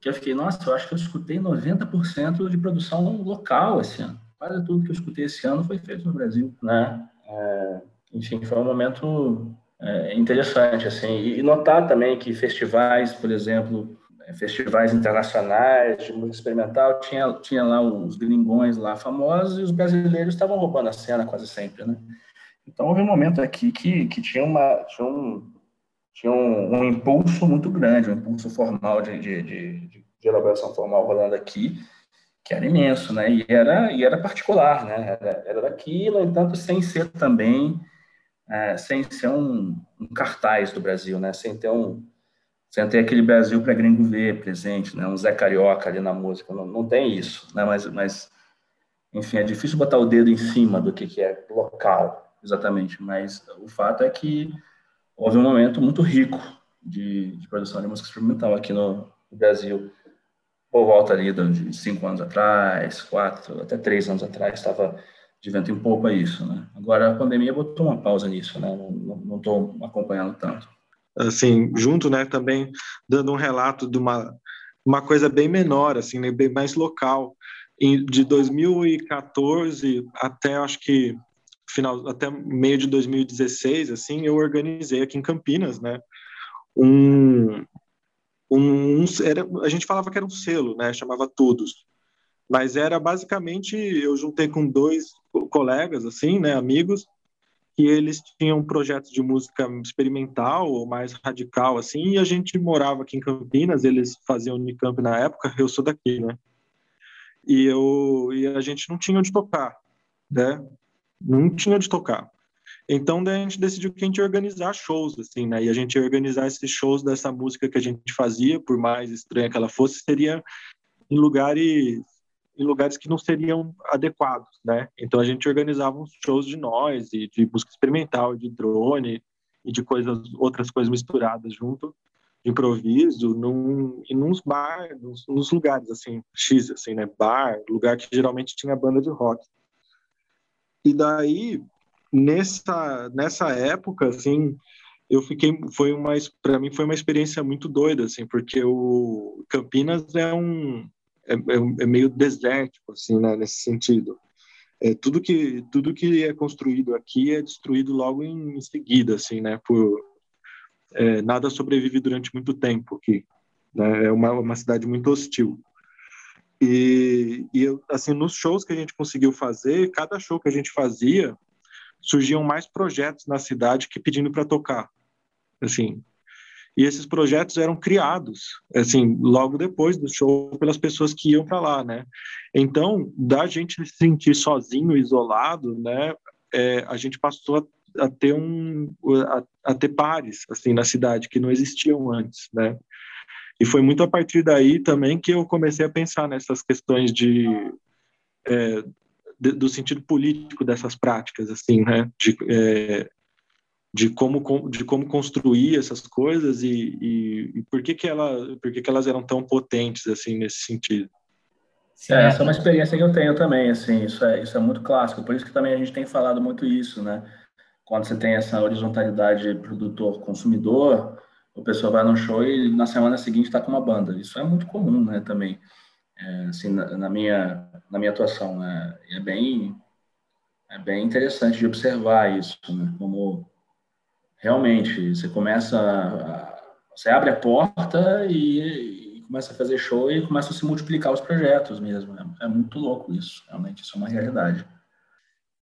que eu fiquei, nossa, eu acho que eu escutei 90% de produção local esse ano. Quase tudo que eu escutei esse ano foi feito no Brasil, né? É, enfim, foi um momento é, interessante, assim. E notar também que festivais, por exemplo, é, festivais internacionais de música experimental, tinha, tinha lá os gringões lá famosos e os brasileiros estavam roubando a cena quase sempre, né? Então houve um momento aqui que, que tinha, uma, tinha um, tinha um, um, impulso muito grande, um impulso formal de, de, de, de, elaboração formal rolando aqui, que era imenso, né? E era, e era particular, né? Era, era daqui, no entanto, sem ser também, é, sem ser um, um, cartaz do Brasil, né? Sem ter um, sem ter aquele Brasil para gringo ver presente, né? Um Zé Carioca ali na música, não, não tem isso, né? Mas, mas, enfim, é difícil botar o dedo em cima do que, que é local, exatamente. Mas o fato é que houve um momento muito rico de, de produção de música experimental aqui no, no, Brasil. Por volta ali de cinco anos atrás, quatro, até três anos atrás, estava de vento em popa isso, né? Agora a pandemia botou uma pausa nisso, né? Não estou acompanhando tanto. Assim, junto, né, também dando um relato de uma, uma coisa bem menor, assim, né, bem mais local. De 2014 até, acho que final até meio de 2016 assim eu organizei aqui em Campinas né um, um era, a gente falava que era um selo né chamava todos mas era basicamente eu juntei com dois colegas assim né amigos que eles tinham projetos de música experimental ou mais radical assim e a gente morava aqui em Campinas eles faziam Unicamp na época eu sou daqui né e eu e a gente não tinha onde tocar né não tinha onde tocar. Então, daí a gente decidiu que a gente ia organizar shows, assim, né? E a gente ia organizar esses shows dessa música que a gente fazia, por mais estranha que ela fosse, seria em lugares em lugares que não seriam adequados, né? Então a gente organizava uns shows de nós e de música experimental, de drone e de coisas outras coisas misturadas junto, de improviso, num e nos bar, nos, nos lugares assim, X assim, né? Bar, lugar que geralmente tinha banda de rock. E daí, nessa, nessa época, assim, eu fiquei, foi uma, para mim foi uma experiência muito doida, assim, porque o Campinas é um, é, é, é meio desértico, assim, né, nesse sentido. É, tudo que tudo que é construído aqui é destruído logo em, seguida, assim, né, por é, nada sobrevive durante muito tempo aqui. Né, é uma, uma cidade muito hostil. E, e assim, nos shows que a gente conseguiu fazer, cada show que a gente fazia, surgiam mais projetos na cidade que pedindo para tocar. Assim, e esses projetos eram criados, assim, logo depois do show pelas pessoas que iam para lá, né? Então, da gente se sentir sozinho, isolado, né? É, a gente passou a, a ter um, a, a, ter pares, assim, na cidade que não existiam antes, né? E foi muito a partir daí também que eu comecei a pensar nessas questões de, é, do sentido político dessas práticas, assim, né? De, é, de como de como construir essas coisas e, e, e, por que que ela por que que elas eram tão potentes assim nesse sentido. É, essa é uma experiência que eu tenho também, assim, isso é isso é muito clássico. Por isso que também a gente tem falado muito isso, né? Quando você tem essa horizontalidade produtor-consumidor, o pessoal vai no show e na semana seguinte está com uma banda. Isso é muito comum, né, também, é, assim, na, na, minha, na minha atuação, né? é bem, é bem interessante de observar isso, né, como realmente você começa, a, você abre a porta e, e, começa a fazer show e começa a se multiplicar os projetos mesmo, é, é muito louco isso, realmente, isso é uma realidade.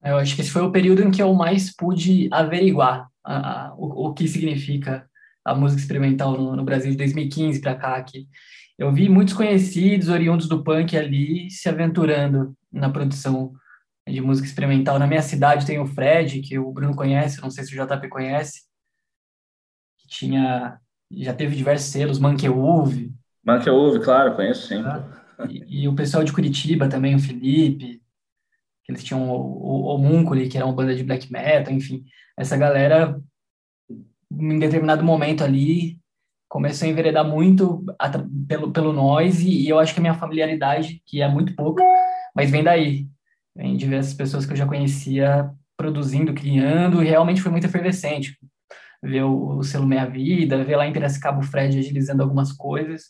Eu acho que esse foi o período em que eu mais pude averiguar a, a, o, o que significa a música experimental no, no Brasil de 2015 para cá. Que eu vi muitos conhecidos, oriundos do punk ali, se aventurando na produção de música experimental. Na minha cidade tem o Fred, que o Bruno conhece, não sei se o JP conhece, que tinha já teve diversos selos, Manqueuve. Manqueuve, claro, conheço sim. E, e, o pessoal de Curitiba também, o Felipe, que eles tinham o, o que era uma banda de black metal, enfim. Essa galera, em determinado momento ali, começou a enveredar muito pelo, pelo noise, e eu acho que a minha familiaridade, que é muito pouca, mas vem daí. Vem diversas pessoas que eu já conhecia produzindo, criando, e realmente foi muito efervescente ver o, o selo Meia Vida, ver lá em Piracicaba o Fred agilizando algumas coisas.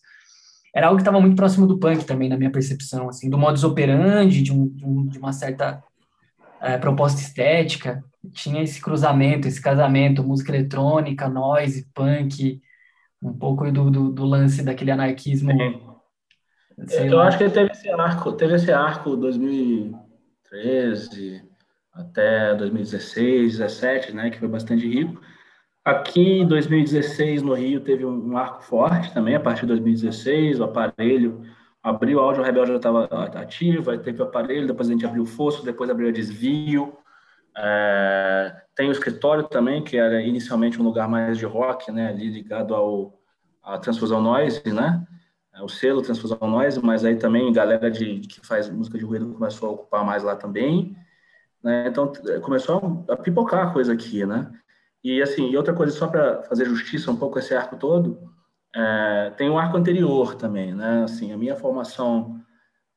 Era algo que estava muito próximo do punk também, na minha percepção, assim, do modus operandi, de, um, de, um, de uma certa é, proposta estética. Tinha esse cruzamento, esse casamento, música eletrônica, noise, punk, um pouco do, do, do lance daquele anarquismo. Eu lá. acho que teve esse arco, teve esse arco 2013 até 2016, 2017, né, que foi bastante rico. Aqui em 2016, no Rio, teve um arco forte também, a partir de 2016, o aparelho abriu, o áudio rebel já estava ativo, aí teve o aparelho, depois a gente abriu o fosso, depois abriu o desvio. É, tem o escritório também, que era inicialmente um lugar mais de rock, né, ali ligado ao, à Transfusão Noise, né, o selo Transfusão Noise, mas aí também galera de, que faz música de ruído começou a ocupar mais lá também. Né, então começou a pipocar a coisa aqui, né. E assim, e outra coisa, só para fazer justiça um pouco esse arco todo, é, tem um arco anterior também, né? Assim, a minha formação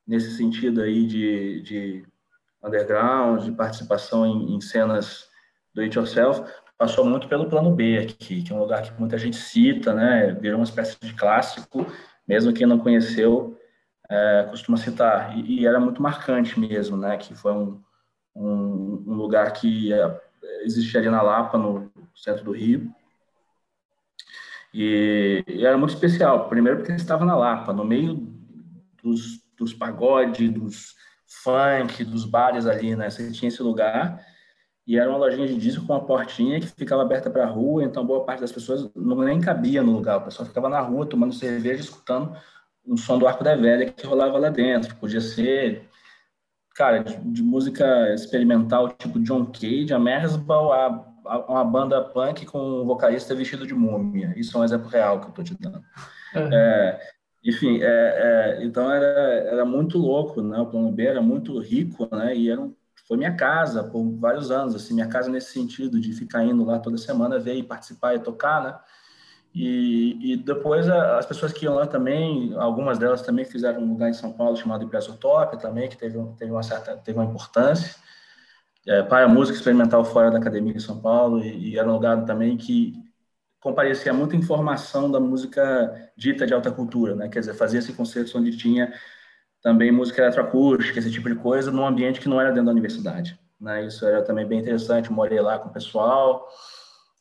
nesse sentido aí de, de underground, de participação em, em cenas do it yourself, passou muito pelo plano B aqui, que é um lugar que muita gente cita, né? Virou uma espécie de clássico, mesmo quem não conheceu é, costuma citar. E, e, era muito marcante mesmo, né? Que foi um, um, um lugar que é, existia ali na Lapa, no centro do Rio. E, e era muito especial. Primeiro porque estava na Lapa, no meio dos, dos pagodes, dos funk, dos bares ali, né? Você tinha esse lugar e era uma lojinha de disco com uma portinha que ficava aberta para a rua, então boa parte das pessoas não nem cabia no lugar, o pessoal ficava na rua tomando cerveja, escutando um som do Arco da Velha que rolava lá dentro. Podia ser cara, de, de, música experimental, tipo John Cage, a Merzbal, a, a, uma banda punk com um vocalista vestido de múmia. Isso é um exemplo real que eu tô te dando. Uhum. É, enfim, é, é, então era, era muito louco, né? O plano B era muito rico, né? E era, foi minha casa por vários anos, assim, minha casa nesse sentido de ficar indo lá toda semana ver e participar e tocar, né? E, e depois as pessoas que iam lá também, algumas delas também fizeram um lugar em São Paulo chamado Impressotop também, que teve, teve uma certa teve uma importância. É, para a música experimental fora da academia em São Paulo e, e, era um lugar também que comparecia muita informação da música dita de alta cultura, né? Quer dizer, fazia esse concertos onde tinha também música eletroacústica, esse tipo de coisa, num ambiente que não era dentro da universidade, né? Isso era também bem interessante. Eu morei lá com o pessoal.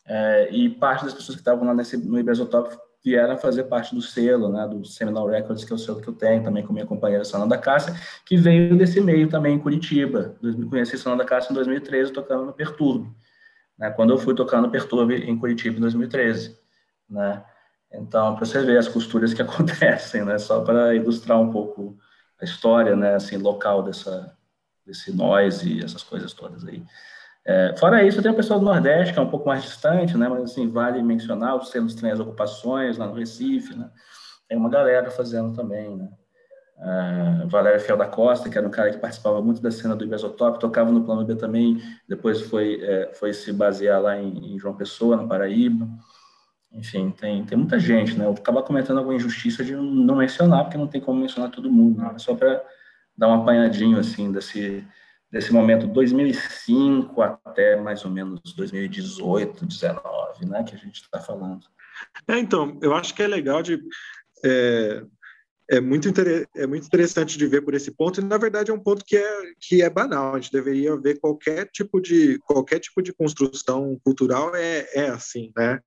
É, e parte das pessoas que estavam lá nesse, no Ibezotop vieram fazer parte do selo, né, do Seminal Records, que é o selo que eu tenho, também com minha companheira Sananda Cássia, que veio desse meio também em Curitiba. Conheci Sananda Cássia em 2013, tocando no Perturbe, né, quando eu fui tocar no Perturbe em Curitiba em 2013, né. Então, para você ver as costuras que acontecem, né, só para ilustrar um pouco a história, né, assim, local dessa, desse noise e essas coisas todas aí. É, fora isso, tem o pessoal do Nordeste, que é um pouco mais distante, né? Mas, assim, vale mencionar os selos tem as ocupações lá no Recife, né? Tem uma galera fazendo também, né? Uh, Valéria Fiel da Costa, que era um cara que participava muito da cena do Ibesotop, tocava no Plano B também, depois foi, é, foi se basear lá em, em, João Pessoa, no Paraíba. Enfim, tem, tem muita gente, né? Eu acaba comentando alguma injustiça de não mencionar, porque não tem como mencionar todo mundo, né? Só para dar um apanhadinho, assim, desse, desse momento 2005 até mais ou menos 2018, 19, né, que a gente está falando. É, então, eu acho que é legal de é, é muito é muito interessante de ver por esse ponto e na verdade é um ponto que é que é banal. A gente deveria ver qualquer tipo de qualquer tipo de construção cultural é é assim, né?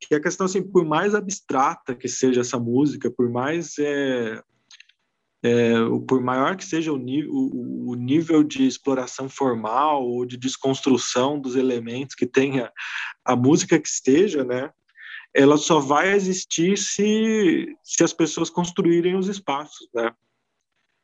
Que a questão assim, por mais abstrata que seja essa música, por mais é, é, por maior que seja o, o, o, nível de exploração formal ou de desconstrução dos elementos que tenha a música que esteja, né, ela só vai existir se, se as pessoas construírem os espaços, né?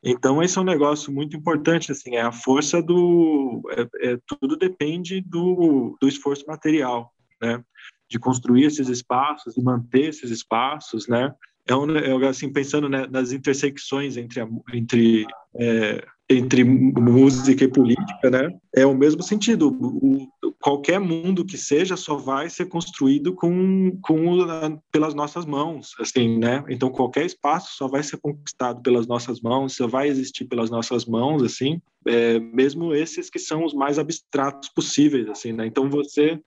Então esse é um negócio muito importante, assim, é a força do, é, é, tudo depende do, do esforço material, né? De construir esses espaços e manter esses espaços, né? É um, é, assim pensando né, nas intersecções entre a, entre é, entre música e política, né? É o mesmo sentido. O, qualquer mundo que seja só vai ser construído com, com pelas nossas mãos, assim, né? Então qualquer espaço só vai ser conquistado pelas nossas mãos, só vai existir pelas nossas mãos, assim. É, mesmo esses que são os mais abstratos possíveis, assim, né? Então você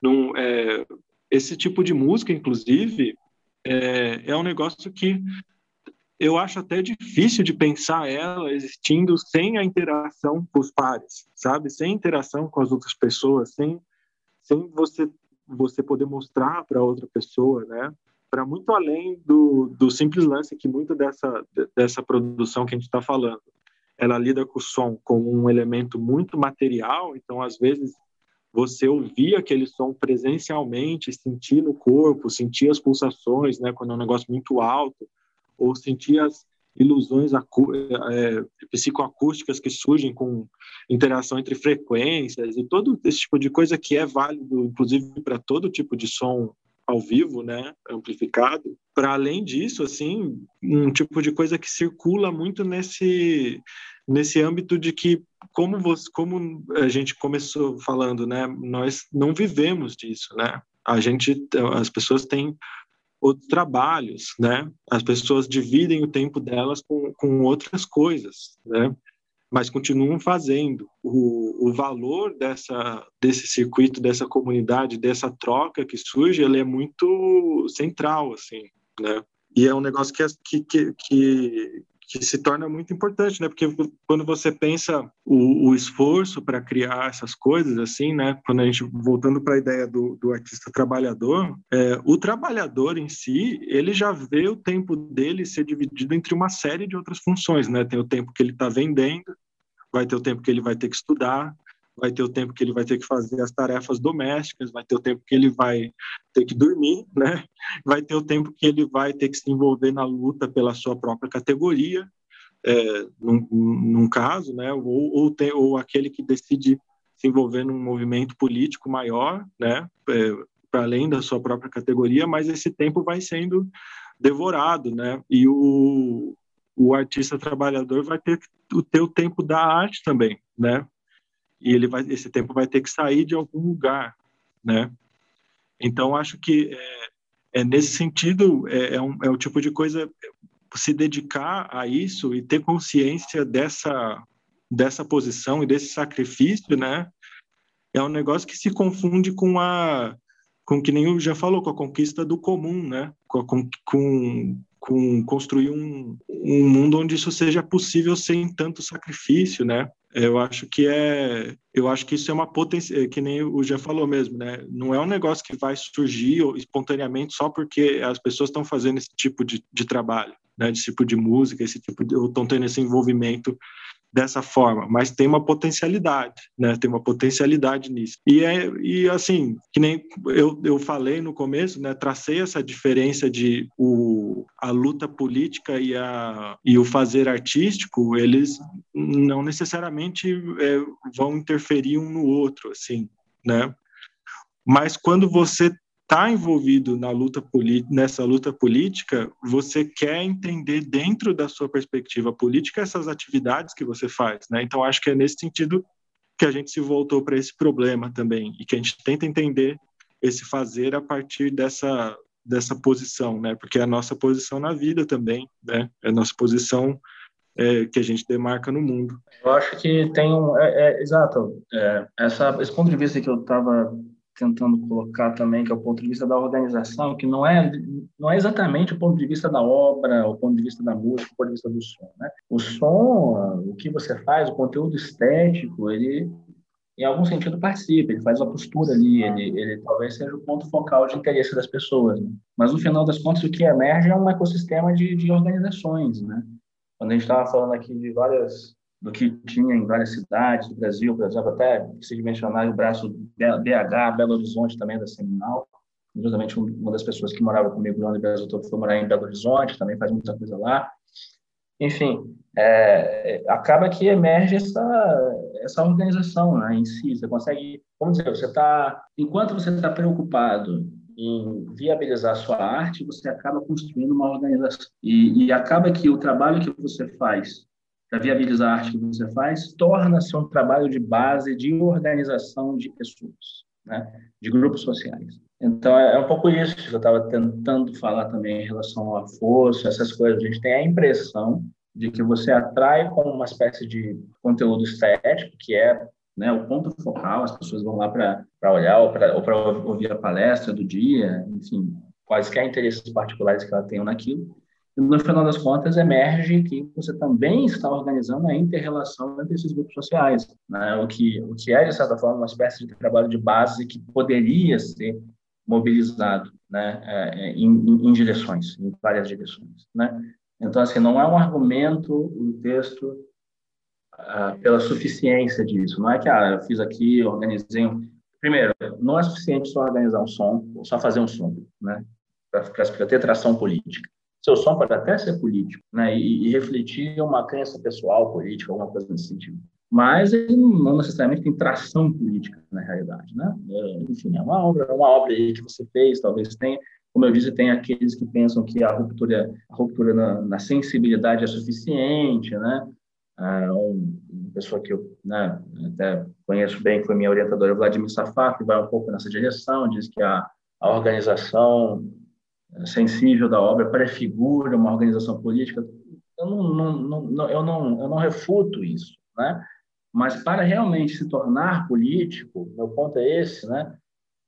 não é, esse tipo de música, inclusive, é, é um negócio que eu acho até difícil de pensar ela existindo sem a interação com os pares, sabe? Sem interação com as outras pessoas, sem, sem você, você poder mostrar para outra pessoa, né? Para muito além do, do simples lance que muita dessa, dessa produção que a gente está falando, ela lida com o som como um elemento muito material, então às vezes você ouvir aquele som presencialmente, sentir no corpo, sentir as pulsações, né? Quando é um negócio muito alto, ou sentir as ilusões é, psicoacústicas que surgem com interação entre frequências e todo esse tipo de coisa que é válido, inclusive, para todo tipo de som ao vivo, né, amplificado. Para além disso, assim, um tipo de coisa que circula muito nesse nesse âmbito de que como você, como a gente começou falando, né, nós não vivemos disso, né? A gente, as pessoas têm outros trabalhos, né? As pessoas dividem o tempo delas com, com outras coisas, né? Mas continuam fazendo. O, o valor dessa, desse circuito, dessa comunidade, dessa troca que surge, ele é muito central, assim, né? E é um negócio que, que, que, que se torna muito importante, né? Porque quando você pensa o, o esforço para criar essas coisas, assim, né? Quando a gente voltando para a ideia do, do artista trabalhador, é, o trabalhador em si, ele já vê o tempo dele ser dividido entre uma série de outras funções, né? Tem o tempo que ele está vendendo, vai ter o tempo que ele vai ter que estudar, vai ter o tempo que ele vai ter que fazer as tarefas domésticas, vai ter o tempo que ele vai ter que dormir, né? Vai ter o tempo que ele vai ter que se envolver na luta pela sua própria categoria, é, num, num, caso, né? Ou, ou, ou aquele que decide se envolver num movimento político maior, né? É, para além da sua própria categoria, mas esse tempo vai sendo devorado, né? E o, o artista trabalhador vai ter o teu tempo da arte também, né? E ele vai, esse tempo vai ter que sair de algum lugar, né? Então acho que é, é nesse sentido é, é, um, é o tipo de coisa se dedicar a isso e ter consciência dessa dessa posição e desse sacrifício, né? É um negócio que se confunde com a com que nem já falou com a conquista do comum, né? Com, com, com construir um, um mundo onde isso seja possível sem tanto sacrifício, né? Eu acho que é, eu acho que isso é uma potência, é que nem o já falou mesmo, né? Não é um negócio que vai surgir espontaneamente só porque as pessoas estão fazendo esse tipo de, de trabalho, né? Esse tipo de música, esse tipo de, ou estão tendo esse envolvimento dessa forma, mas tem uma potencialidade, né? Tem uma potencialidade nisso. E é e assim, que nem eu, eu falei no começo, né? Tracei essa diferença de o, a luta política e, a, e o fazer artístico, eles não necessariamente é, vão interferir um no outro, assim, né? Mas quando você está envolvido na luta nessa luta política, você quer entender dentro da sua perspectiva política essas atividades que você faz, né? Então acho que é nesse sentido que a gente se voltou para esse problema também e que a gente tenta entender esse fazer a partir dessa dessa posição, né? Porque é a nossa posição na vida também, né? É a nossa posição é, que a gente demarca no mundo. Eu acho que tem um, é, é exato, é, essa, esse ponto de vista que eu estava tentando colocar também, que é o ponto de vista da organização, que não é, não é exatamente o ponto de vista da obra, o ponto de vista da música, o ponto de vista do som. Né? O som, o que você faz, o conteúdo estético, ele, em algum sentido, participa, ele faz uma postura ali, ele, ele talvez seja o ponto focal de interesse das pessoas. Né? Mas, no final das contas, o que emerge é um ecossistema de, de organizações. Né? Quando a gente estava falando aqui de várias do que tinha em várias cidades do Brasil, por exemplo, até se mencionar o braço BH, Belo Horizonte também da Seminal, justamente uma das pessoas que morava comigo lá no Brasil todo foi morar em Belo Horizonte, também faz muita coisa lá. Enfim, é, acaba que emerge essa, essa organização né, em si. Você consegue, vamos dizer, você está, enquanto você está preocupado em viabilizar sua arte, você acaba construindo uma organização. E, e acaba que o trabalho que você faz para viabilizar a arte que você faz torna-se um trabalho de base de organização de pessoas, né? de grupos sociais. Então, é, é um pouco isso que eu estava tentando falar também em relação à força, essas coisas. A gente tem a impressão de que você atrai com uma espécie de conteúdo estético, que é né, o ponto focal, as pessoas vão lá para olhar ou para ouvir a palestra do dia, enfim, quaisquer interesses particulares que ela tenha naquilo. No final das contas, emerge que você também está organizando a inter-relação entre esses grupos sociais, né? o, que, o que é, de certa forma, uma espécie de trabalho de base que poderia ser mobilizado né? É, é em, em direções, em várias direções. Né? Então, assim, não é um argumento o texto ah, pela suficiência disso. Não é que, ah, eu fiz aqui, organizei um... Primeiro, não é suficiente só organizar um som, ou só fazer um som, né? Para ter tração política. Seu som pode até ser político, né? E, e, refletir uma crença pessoal política, alguma coisa nesse sentido. Mas ele não necessariamente tem tração política na realidade, né? É, enfim, é uma obra, uma obra aí que você fez, talvez tenha como eu disse, tem aqueles que pensam que a ruptura, a ruptura na, na sensibilidade é suficiente, né? Ah, uma pessoa que eu né, até conheço bem, que foi minha orientadora, Vladimir Safar, que vai um pouco nessa direção, diz que a, a organização sensível da obra prefigura uma organização política. Eu não, não, não, eu não, eu não refuto isso, né? Mas para realmente se tornar político, meu ponto é esse, né?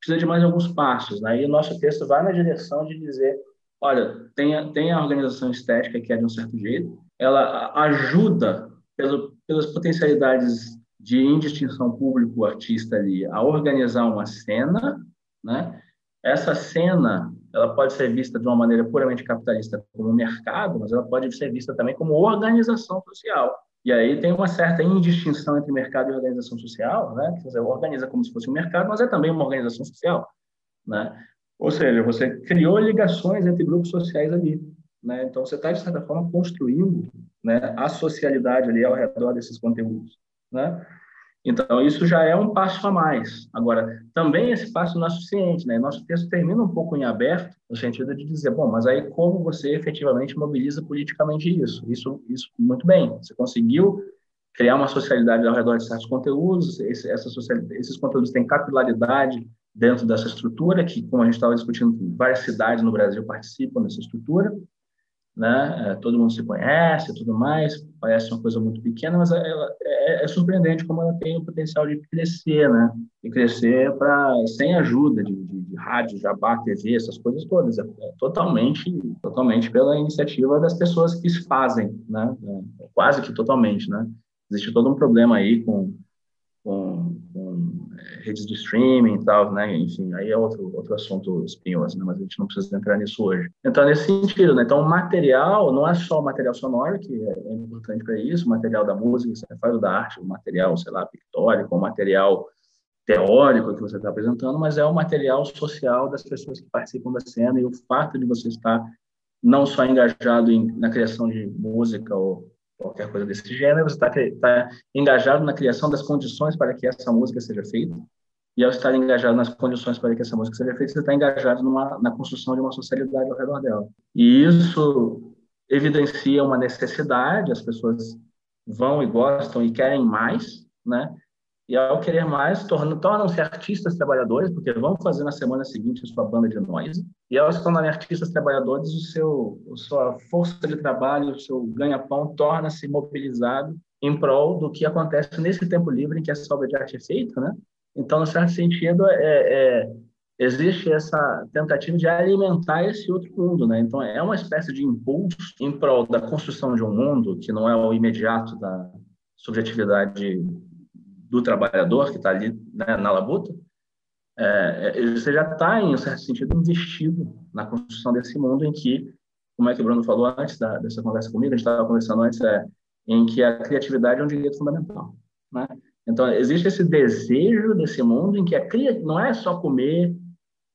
precisa de mais alguns passos. Né? E o nosso texto vai na direção de dizer, olha, tem a, tem a organização estética que é de um certo jeito, ela ajuda pelo, pelas potencialidades de indistinção público-artista ali a organizar uma cena, né? Essa cena, ela pode ser vista de uma maneira puramente capitalista como mercado, mas ela pode ser vista também como organização social. E aí tem uma certa indistinção entre mercado e organização social, né? Que você organiza como se fosse um mercado, mas é também uma organização social, né? Ou seja, você criou ligações entre grupos sociais ali, né? Então você está de certa forma construindo, né, a socialidade ali ao redor desses conteúdos, né? Então, isso já é um passo a mais. Agora, também esse passo não é suficiente. Né? Nosso texto termina um pouco em aberto, no sentido de dizer, bom, mas aí como você efetivamente mobiliza politicamente isso? Isso, isso muito bem. Você conseguiu criar uma socialidade ao redor de certos conteúdos, esse, essa esses conteúdos têm capilaridade dentro dessa estrutura, que, como a gente estava discutindo, várias cidades no Brasil participam dessa estrutura né? É, todo mundo se conhece tudo mais, parece uma coisa muito pequena, mas ela é, é, surpreendente como ela tem o potencial de crescer, né? E crescer para sem ajuda de, de, de, rádio, jabá, TV, essas coisas todas, é, é, totalmente, totalmente pela iniciativa das pessoas que se fazem, né? É, quase que totalmente, né? Existe todo um problema aí com com, com redes de streaming e tal, né? Enfim, aí é outro, outro assunto espinhoso, né? Mas a gente não precisa entrar nisso hoje. Então, nesse sentido, né? Então, o material não é só o material sonoro, que é, é importante para isso, o material da música, você faz o da arte, o material, sei lá, pictórico, o material teórico que você está apresentando, mas é o material social das pessoas que participam da cena e o fato de você estar não só engajado em, na criação de música ou qualquer coisa desse gênero, você está tá engajado na criação das condições para que essa música seja feita, e ao estar engajado nas condições para que essa música seja feita, você está engajado numa, na construção de uma socialidade ao redor dela. E isso evidencia uma necessidade, as pessoas vão e gostam e querem mais, né? E ao querer mais, tornam-se artistas trabalhadores, porque vão fazer na semana seguinte a sua banda de noise. E ao se tornarem artistas trabalhadores, o seu, a sua força de trabalho, o seu ganha-pão torna-se mobilizado em prol do que acontece nesse tempo livre em que essa obra de arte é feita, né? Então, no certo sentido, é, é, existe essa tentativa de alimentar esse outro mundo, né? Então, é uma espécie de impulso em prol da construção de um mundo que não é o imediato da subjetividade do trabalhador que está ali né, na labuta, é, é você já está, em um certo sentido, investido na construção desse mundo em que, como é que o Bruno falou antes da, dessa conversa comigo, a gente estava conversando antes, é, em que a criatividade é um direito fundamental. Né? Então, existe esse desejo desse mundo em que a cria... não é só comer,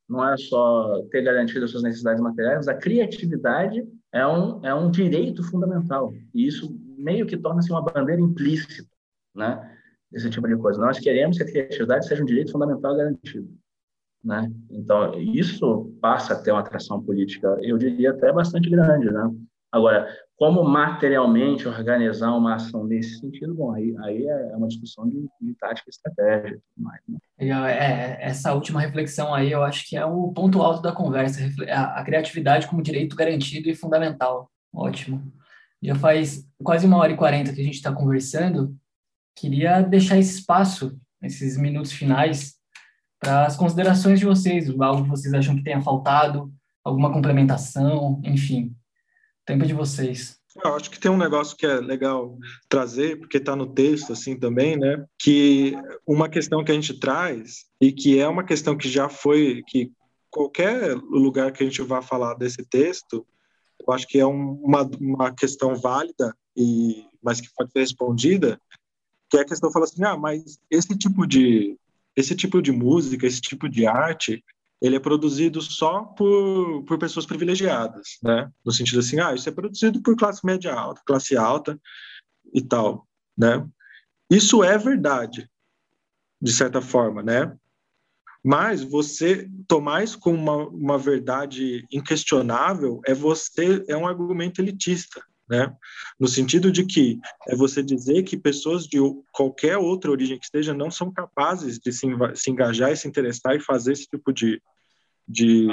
não é só ter garantido as suas necessidades materiais, mas a criatividade é um, é um direito fundamental. E isso meio que torna-se uma bandeira implícita. Né? Esse tipo de coisa. Nós queremos que a criatividade seja um direito fundamental garantido. né? Então, isso passa a ter uma atração política, eu diria até bastante grande, né? Agora, como materialmente organizar uma ação nesse sentido, bom, aí, aí é uma discussão de, de tática e estratégia mais. Né? É, essa última reflexão aí, eu acho que é o ponto alto da conversa, a, a criatividade como direito garantido e fundamental. Ótimo. Já faz quase uma hora e quarenta que a gente está conversando, queria deixar esse espaço, esses minutos finais, para as considerações de vocês, algo que vocês acham que tenha faltado, alguma complementação, enfim. Tempo de vocês. Eu acho que tem um negócio que é legal trazer, porque está no texto assim também, né? Que uma questão que a gente traz e que é uma questão que já foi que qualquer lugar que a gente vá falar desse texto, eu acho que é um, uma, uma questão válida e mas que pode ser respondida, que é a questão fala assim, ah, mas esse tipo de esse tipo de música, esse tipo de arte, ele é produzido só por, por pessoas privilegiadas, né? No sentido assim, ah, isso é produzido por classe média alta, classe alta e tal, né? Isso é verdade, de certa forma, né? Mas você tomar isso como uma, uma verdade inquestionável é você é um argumento elitista, né? No sentido de que é você dizer que pessoas de qualquer outra origem que esteja não são capazes de se, se engajar e se interessar e fazer esse tipo de, de,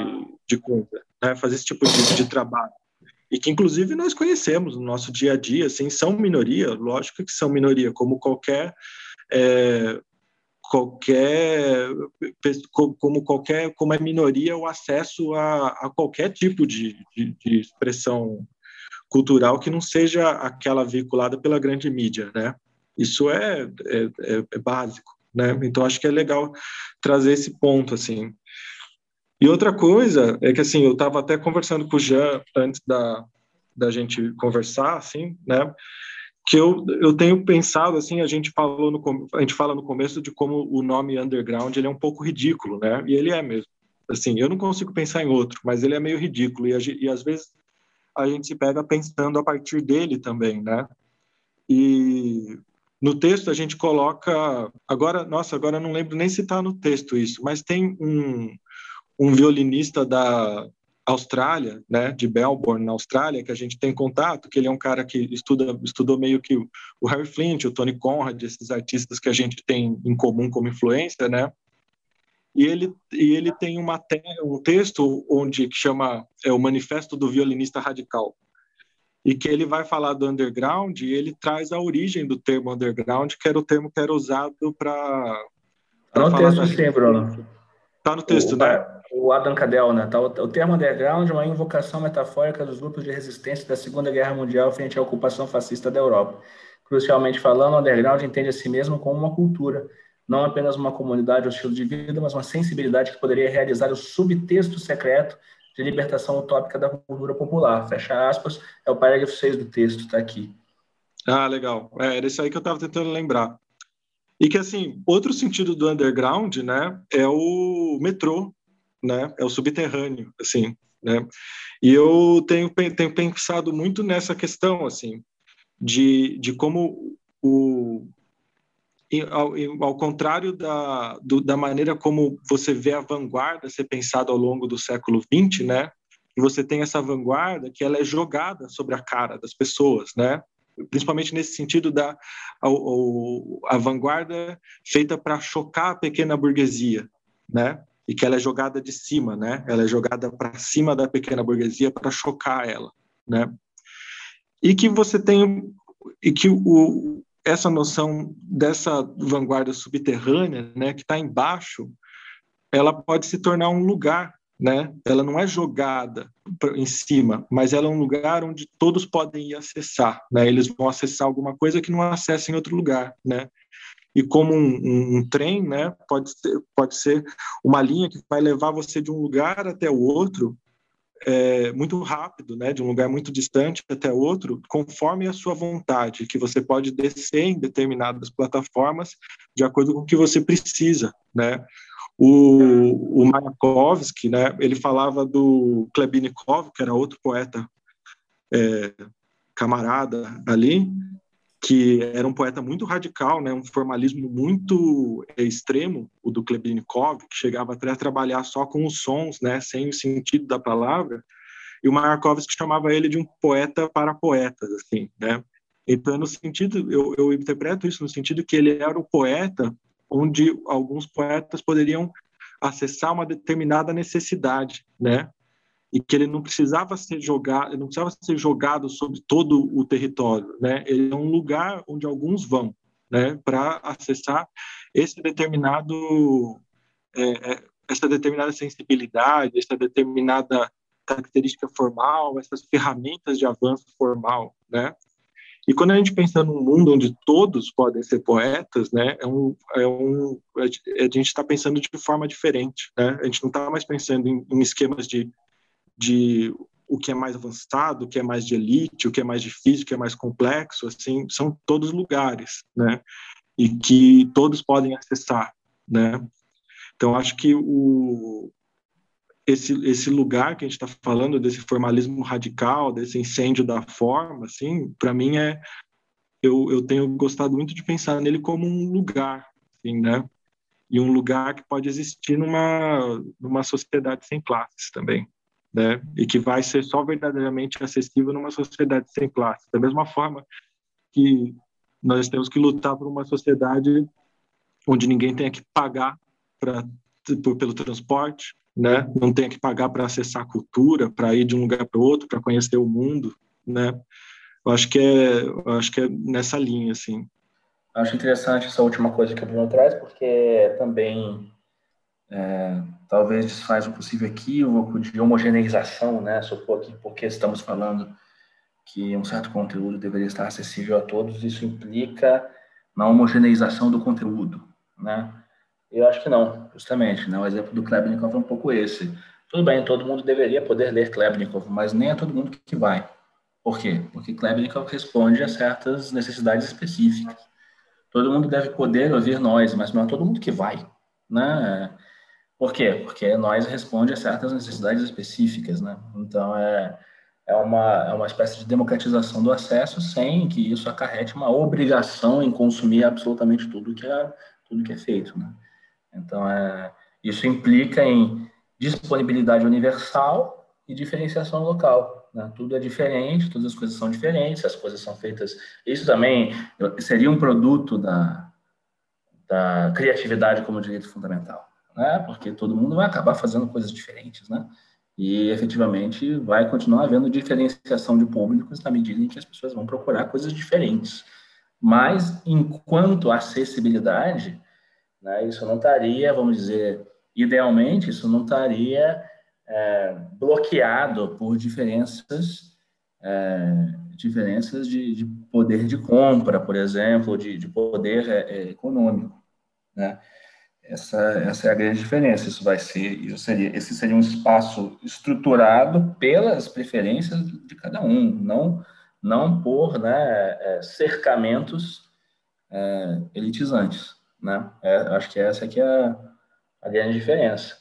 de coisa, né? Fazer esse tipo de, de trabalho. E que, inclusive, nós conhecemos no nosso dia a dia, assim, são minoria, lógico que são minoria, como qualquer é, qualquer como qualquer como é minoria o acesso a, a qualquer tipo de, de, de, expressão cultural que não seja aquela veiculada pela grande mídia, né? Isso é, é, é, é básico, né? Então acho que é legal trazer esse ponto assim. E outra coisa é que assim eu estava até conversando com o Jean antes da da gente conversar, assim, né? Que eu, eu tenho pensado assim, a gente falou no a gente fala no começo de como o nome underground ele é um pouco ridículo, né? E ele é mesmo. Assim, eu não consigo pensar em outro, mas ele é meio ridículo e, e às vezes a gente se pega pensando a partir dele também, né? E no texto a gente coloca, agora, nossa, agora não lembro nem se está no texto isso, mas tem um, um violinista da Austrália, né, de Melbourne, na Austrália, que a gente tem contato, que ele é um cara que estuda, estudou meio que o, Harry Flint, o Tony Conrad, esses artistas que a gente tem em comum como influência, né? E ele, e ele tem uma te, um texto onde que chama é o Manifesto do Violinista Radical e que ele vai falar do underground e ele traz a origem do termo underground, que era o termo que era usado para Tá no texto sim, Bruno. Tá no texto, o, né? O Adam Cadell, né? Tá, o, o termo underground é uma invocação metafórica dos grupos de resistência da Segunda Guerra Mundial frente à ocupação fascista da Europa. Crucialmente falando, o underground entende a si mesmo como uma cultura, não apenas uma comunidade ou estilo de vida, mas uma sensibilidade que poderia realizar o subtexto secreto de libertação utópica da cultura popular. Fecha aspas, é o parágrafo 6 do texto, está aqui. Ah, legal. É, era isso aí que eu estava tentando lembrar. E que, assim, outro sentido do underground, né, é o metrô, né, é o subterrâneo, assim, né. E eu tenho, tenho pensado muito nessa questão, assim, de, de como o, ao, ao contrário da, do, da maneira como você vê a vanguarda ser pensada ao longo do século XX, né? Você tem essa vanguarda que ela é jogada sobre a cara das pessoas, né? Principalmente nesse sentido da a, a, a vanguarda feita para chocar a pequena burguesia, né? E que ela é jogada de cima, né? Ela é jogada para cima da pequena burguesia para chocar ela, né? E que você tem e que o, essa noção dessa vanguarda subterrânea, né, que está embaixo, ela pode se tornar um lugar, né? Ela não é jogada em cima, mas ela é um lugar onde todos podem ir acessar, né? Eles vão acessar alguma coisa que não acessam em outro lugar, né? E como um, um, um trem, né, pode ser, pode ser uma linha que vai levar você de um lugar até o outro é, muito rápido, né, de um lugar muito distante até outro, conforme a sua vontade, que você pode descer em determinadas plataformas de acordo com o que você precisa, né? O, o Mayakovsky, né, ele falava do Klebinikov, que era outro poeta é, camarada ali, que era um poeta muito radical, né, um formalismo muito extremo, o do Klebnikov, que chegava até a trabalhar só com os sons, né, sem o sentido da palavra, e o Mayakovsky chamava ele de um poeta para poetas, assim, né? Então, no sentido, eu, eu interpreto isso no sentido que ele era o poeta onde alguns poetas poderiam acessar uma determinada necessidade, né? E que ele não precisava ser jogado, não precisava ser jogado sobre todo o território, né? Ele é um lugar onde alguns vão, né? Para acessar esse determinado, é, é, essa determinada sensibilidade, essa determinada característica formal, essas ferramentas de avanço formal, né? E quando a gente pensa num mundo onde todos podem ser poetas, né, é um, é um, a gente está pensando de forma diferente, né? A gente não está mais pensando em, em, esquemas de, de o que é mais avançado, o que é mais de elite, o que é mais difícil, o que é mais complexo, assim, são todos lugares, né? E que todos podem acessar, né? Então acho que o, esse, esse lugar que a gente está falando, desse formalismo radical, desse incêndio da forma, assim, para mim é. Eu, eu tenho gostado muito de pensar nele como um lugar, assim, né? E um lugar que pode existir numa, numa sociedade sem classes também, né? E que vai ser só verdadeiramente acessível numa sociedade sem classes. Da mesma forma que nós temos que lutar por uma sociedade onde ninguém tenha que pagar pra, pelo transporte, né? Não tenha que pagar para acessar a cultura, para ir de um lugar para outro, para conhecer o mundo, né? Eu acho que é, acho que é nessa linha, assim. Acho interessante essa última coisa que o Bruno traz, porque também é, talvez desfaz um possível equívoco de homogeneização, né? Supor que porque estamos falando que um certo conteúdo deveria estar acessível a todos, isso implica na homogeneização do conteúdo, né? Eu acho que não, justamente. Né? O exemplo do Klebnikov é um pouco esse. Tudo bem, todo mundo deveria poder ler Klebnikov, mas nem é todo mundo que vai. Por quê? Porque Klebnikov responde a certas necessidades específicas. Todo mundo deve poder ouvir nós, mas não é todo mundo que vai. Né? Por quê? Porque nós responde a certas necessidades específicas. Né? Então, é, é, uma, é uma espécie de democratização do acesso sem que isso acarrete uma obrigação em consumir absolutamente tudo que é, tudo que é feito. Né? Então, é, isso implica em disponibilidade universal e diferenciação local. Né? Tudo é diferente, todas as coisas são diferentes, as coisas são feitas. Isso também seria um produto da, da criatividade como direito fundamental, né? porque todo mundo vai acabar fazendo coisas diferentes, né? E efetivamente vai continuar havendo diferenciação de públicos na medida em que as pessoas vão procurar coisas diferentes. Mas, enquanto acessibilidade, né? Isso não estaria, vamos dizer, idealmente, isso não estaria é, bloqueado por diferenças, é, diferenças de, de, poder de compra, por exemplo, de, de poder é, é, econômico. Né? Essa, essa é a grande diferença. Isso vai ser, isso seria, esse seria um espaço estruturado pelas preferências de cada um, não, não por né, é, cercamentos é, elitizantes né? É, acho que essa aqui é a, a grande diferença.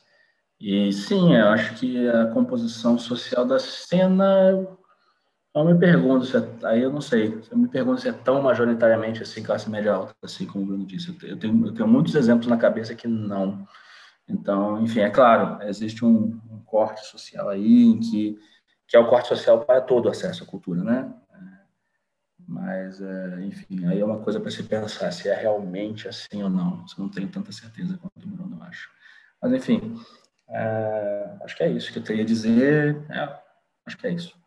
E sim, eu acho que a composição social da cena, eu me pergunto, se é, aí eu não sei, eu me pergunto se é tão majoritariamente assim classe média alta, assim como o Bruno disse. Eu tenho, eu tenho muitos exemplos na cabeça que não. Então, enfim, é claro, existe um, um corte social aí em que que é o corte social para todo acesso à cultura, né? Mas, é, enfim, aí é uma coisa para se pensar se é realmente assim ou não. Eu não tenho tanta certeza quanto o Bruno, eu acho. Mas, enfim, é, acho que é isso que eu teria a dizer. É, acho que é isso.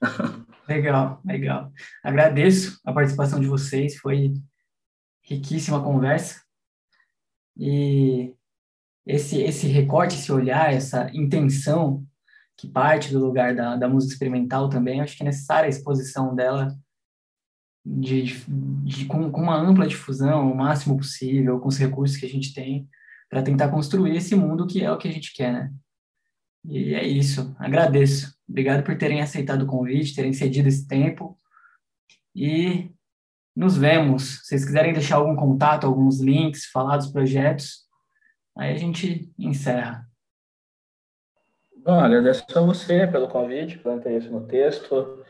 legal, legal. Agradeço a participação de vocês, foi riquíssima conversa. E esse, esse recorte, esse olhar, essa intenção que parte do lugar da, da música experimental também, acho que é necessária a exposição dela de, de, com, com, uma ampla difusão, o máximo possível, com os recursos que a gente tem, para tentar construir esse mundo que é o que a gente quer, né? E é isso. Agradeço. Obrigado por terem aceitado o convite, terem cedido esse tempo. E nos vemos. Se vocês quiserem deixar algum contato, alguns links, falar dos projetos, aí a gente encerra. Bom, agradeço a você pelo convite, pelo interesse no texto.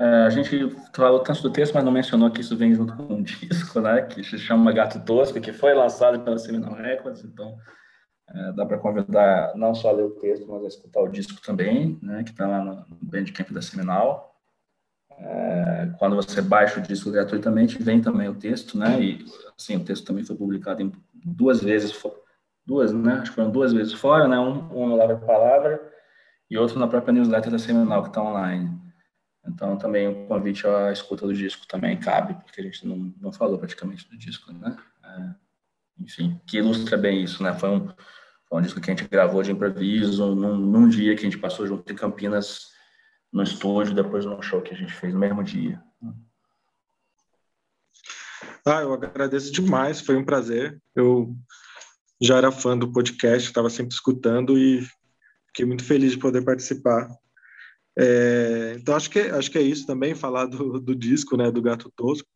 É, a gente falou tanto do texto, mas não mencionou que isso vem junto com um disco, né? Que se chama Gato Tosco, que foi lançado pela Seminal Records. Então, é, dá para convidar não só a ler o texto, mas a escutar o disco também, né? Que está lá no Bandcamp da Seminal. É, quando você baixa o disco gratuitamente, vem também o texto, né? E assim, o texto também foi publicado em duas vezes, duas, né? Acho que foram duas vezes fora, né? Um, um no Lavra Palavra e outro na própria newsletter da Seminal que está online. Então, também o convite à escuta do disco também cabe, porque a gente não, não falou praticamente do disco, né? É, enfim, que ilustra bem isso, né? Foi um, foi um disco que a gente gravou de improviso num, num dia que a gente passou junto em Campinas no estúdio, depois no show que a gente fez no mesmo dia. Ah, eu agradeço demais, foi um prazer. Eu já era fã do podcast, estava sempre escutando e fiquei muito feliz de poder participar. É, então acho que acho que é isso também falar do, do disco, né, do Gato Tosco,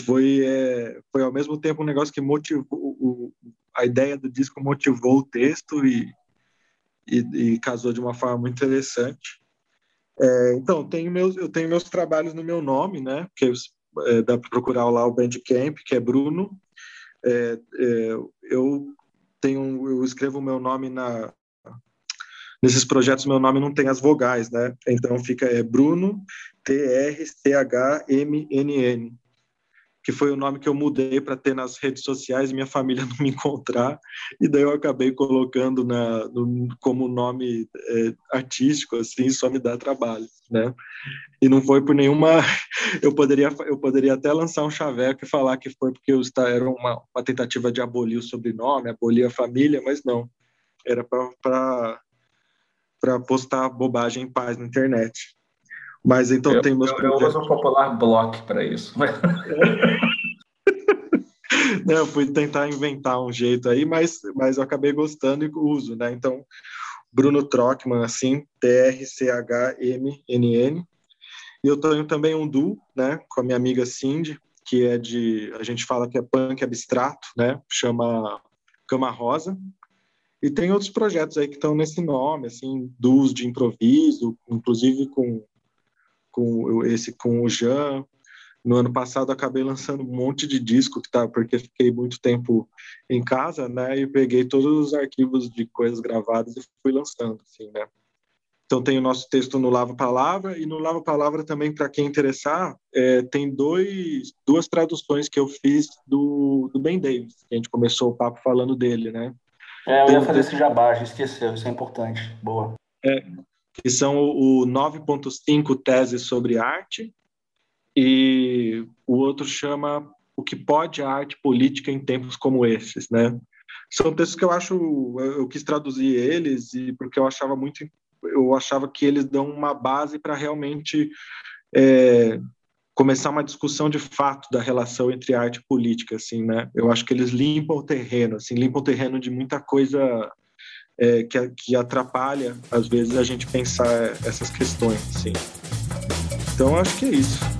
que foi é, foi ao mesmo tempo um negócio que motivou o, a ideia do disco motivou o texto e, e, e casou de uma forma muito interessante. É, então tenho meus eu tenho meus trabalhos no meu nome, né, que é, dá para procurar lá o Bandcamp, que é Bruno. É, é, eu tenho eu escrevo o meu nome na Nesses projetos, meu nome não tem as vogais, né? Então fica é Bruno T-R-C-H-M-N-N, que foi o nome que eu mudei para ter nas redes sociais e minha família não me encontrar. E daí eu acabei colocando na, no, como nome é, artístico, assim, só me dá trabalho, né? E não foi por nenhuma. Eu poderia, eu poderia até lançar um chaveco e falar que foi porque era uma, uma tentativa de abolir o sobrenome, abolir a família, mas não. Era para postar bobagem em paz na internet. Mas então eu, tem meus eu, projetos. Eu uso um popular block para isso. Não, eu fui tentar inventar um jeito aí, mas, mas eu acabei gostando e uso, né? Então, Bruno Trockman, assim, T-R-C-H-M-N-N. E eu tenho também um duo, né, com a minha amiga Cindy, que é de, a gente fala que é punk abstrato, né? Chama Cama Rosa. E tem outros projetos aí que estão nesse nome, assim, dos de improviso, inclusive com, com esse com o Jean. No ano passado acabei lançando um monte de disco que tá porque fiquei muito tempo em casa, né? E peguei todos os arquivos de coisas gravadas e fui lançando, assim, né? Então tem o nosso texto no Lava Palavra e no Lava Palavra também para quem interessar é, tem dois duas traduções que eu fiz do, do Ben Davis. Que a gente começou o papo falando dele, né? É, eu ia fazer esse jabá, esqueceu, isso é importante. Boa. É, que são o 9.5 Teses sobre Arte, e o outro chama O que pode a arte política em tempos como esses, né? São textos que eu acho, eu quis traduzir eles e porque eu achava muito, eu achava que eles dão uma base para realmente é, começar uma discussão de fato da relação entre arte e política, assim, né? Eu acho que eles limpam o terreno, assim, limpam o terreno de muita coisa é, que, que atrapalha, às vezes, a gente pensar essas questões, assim. Então, acho que é isso.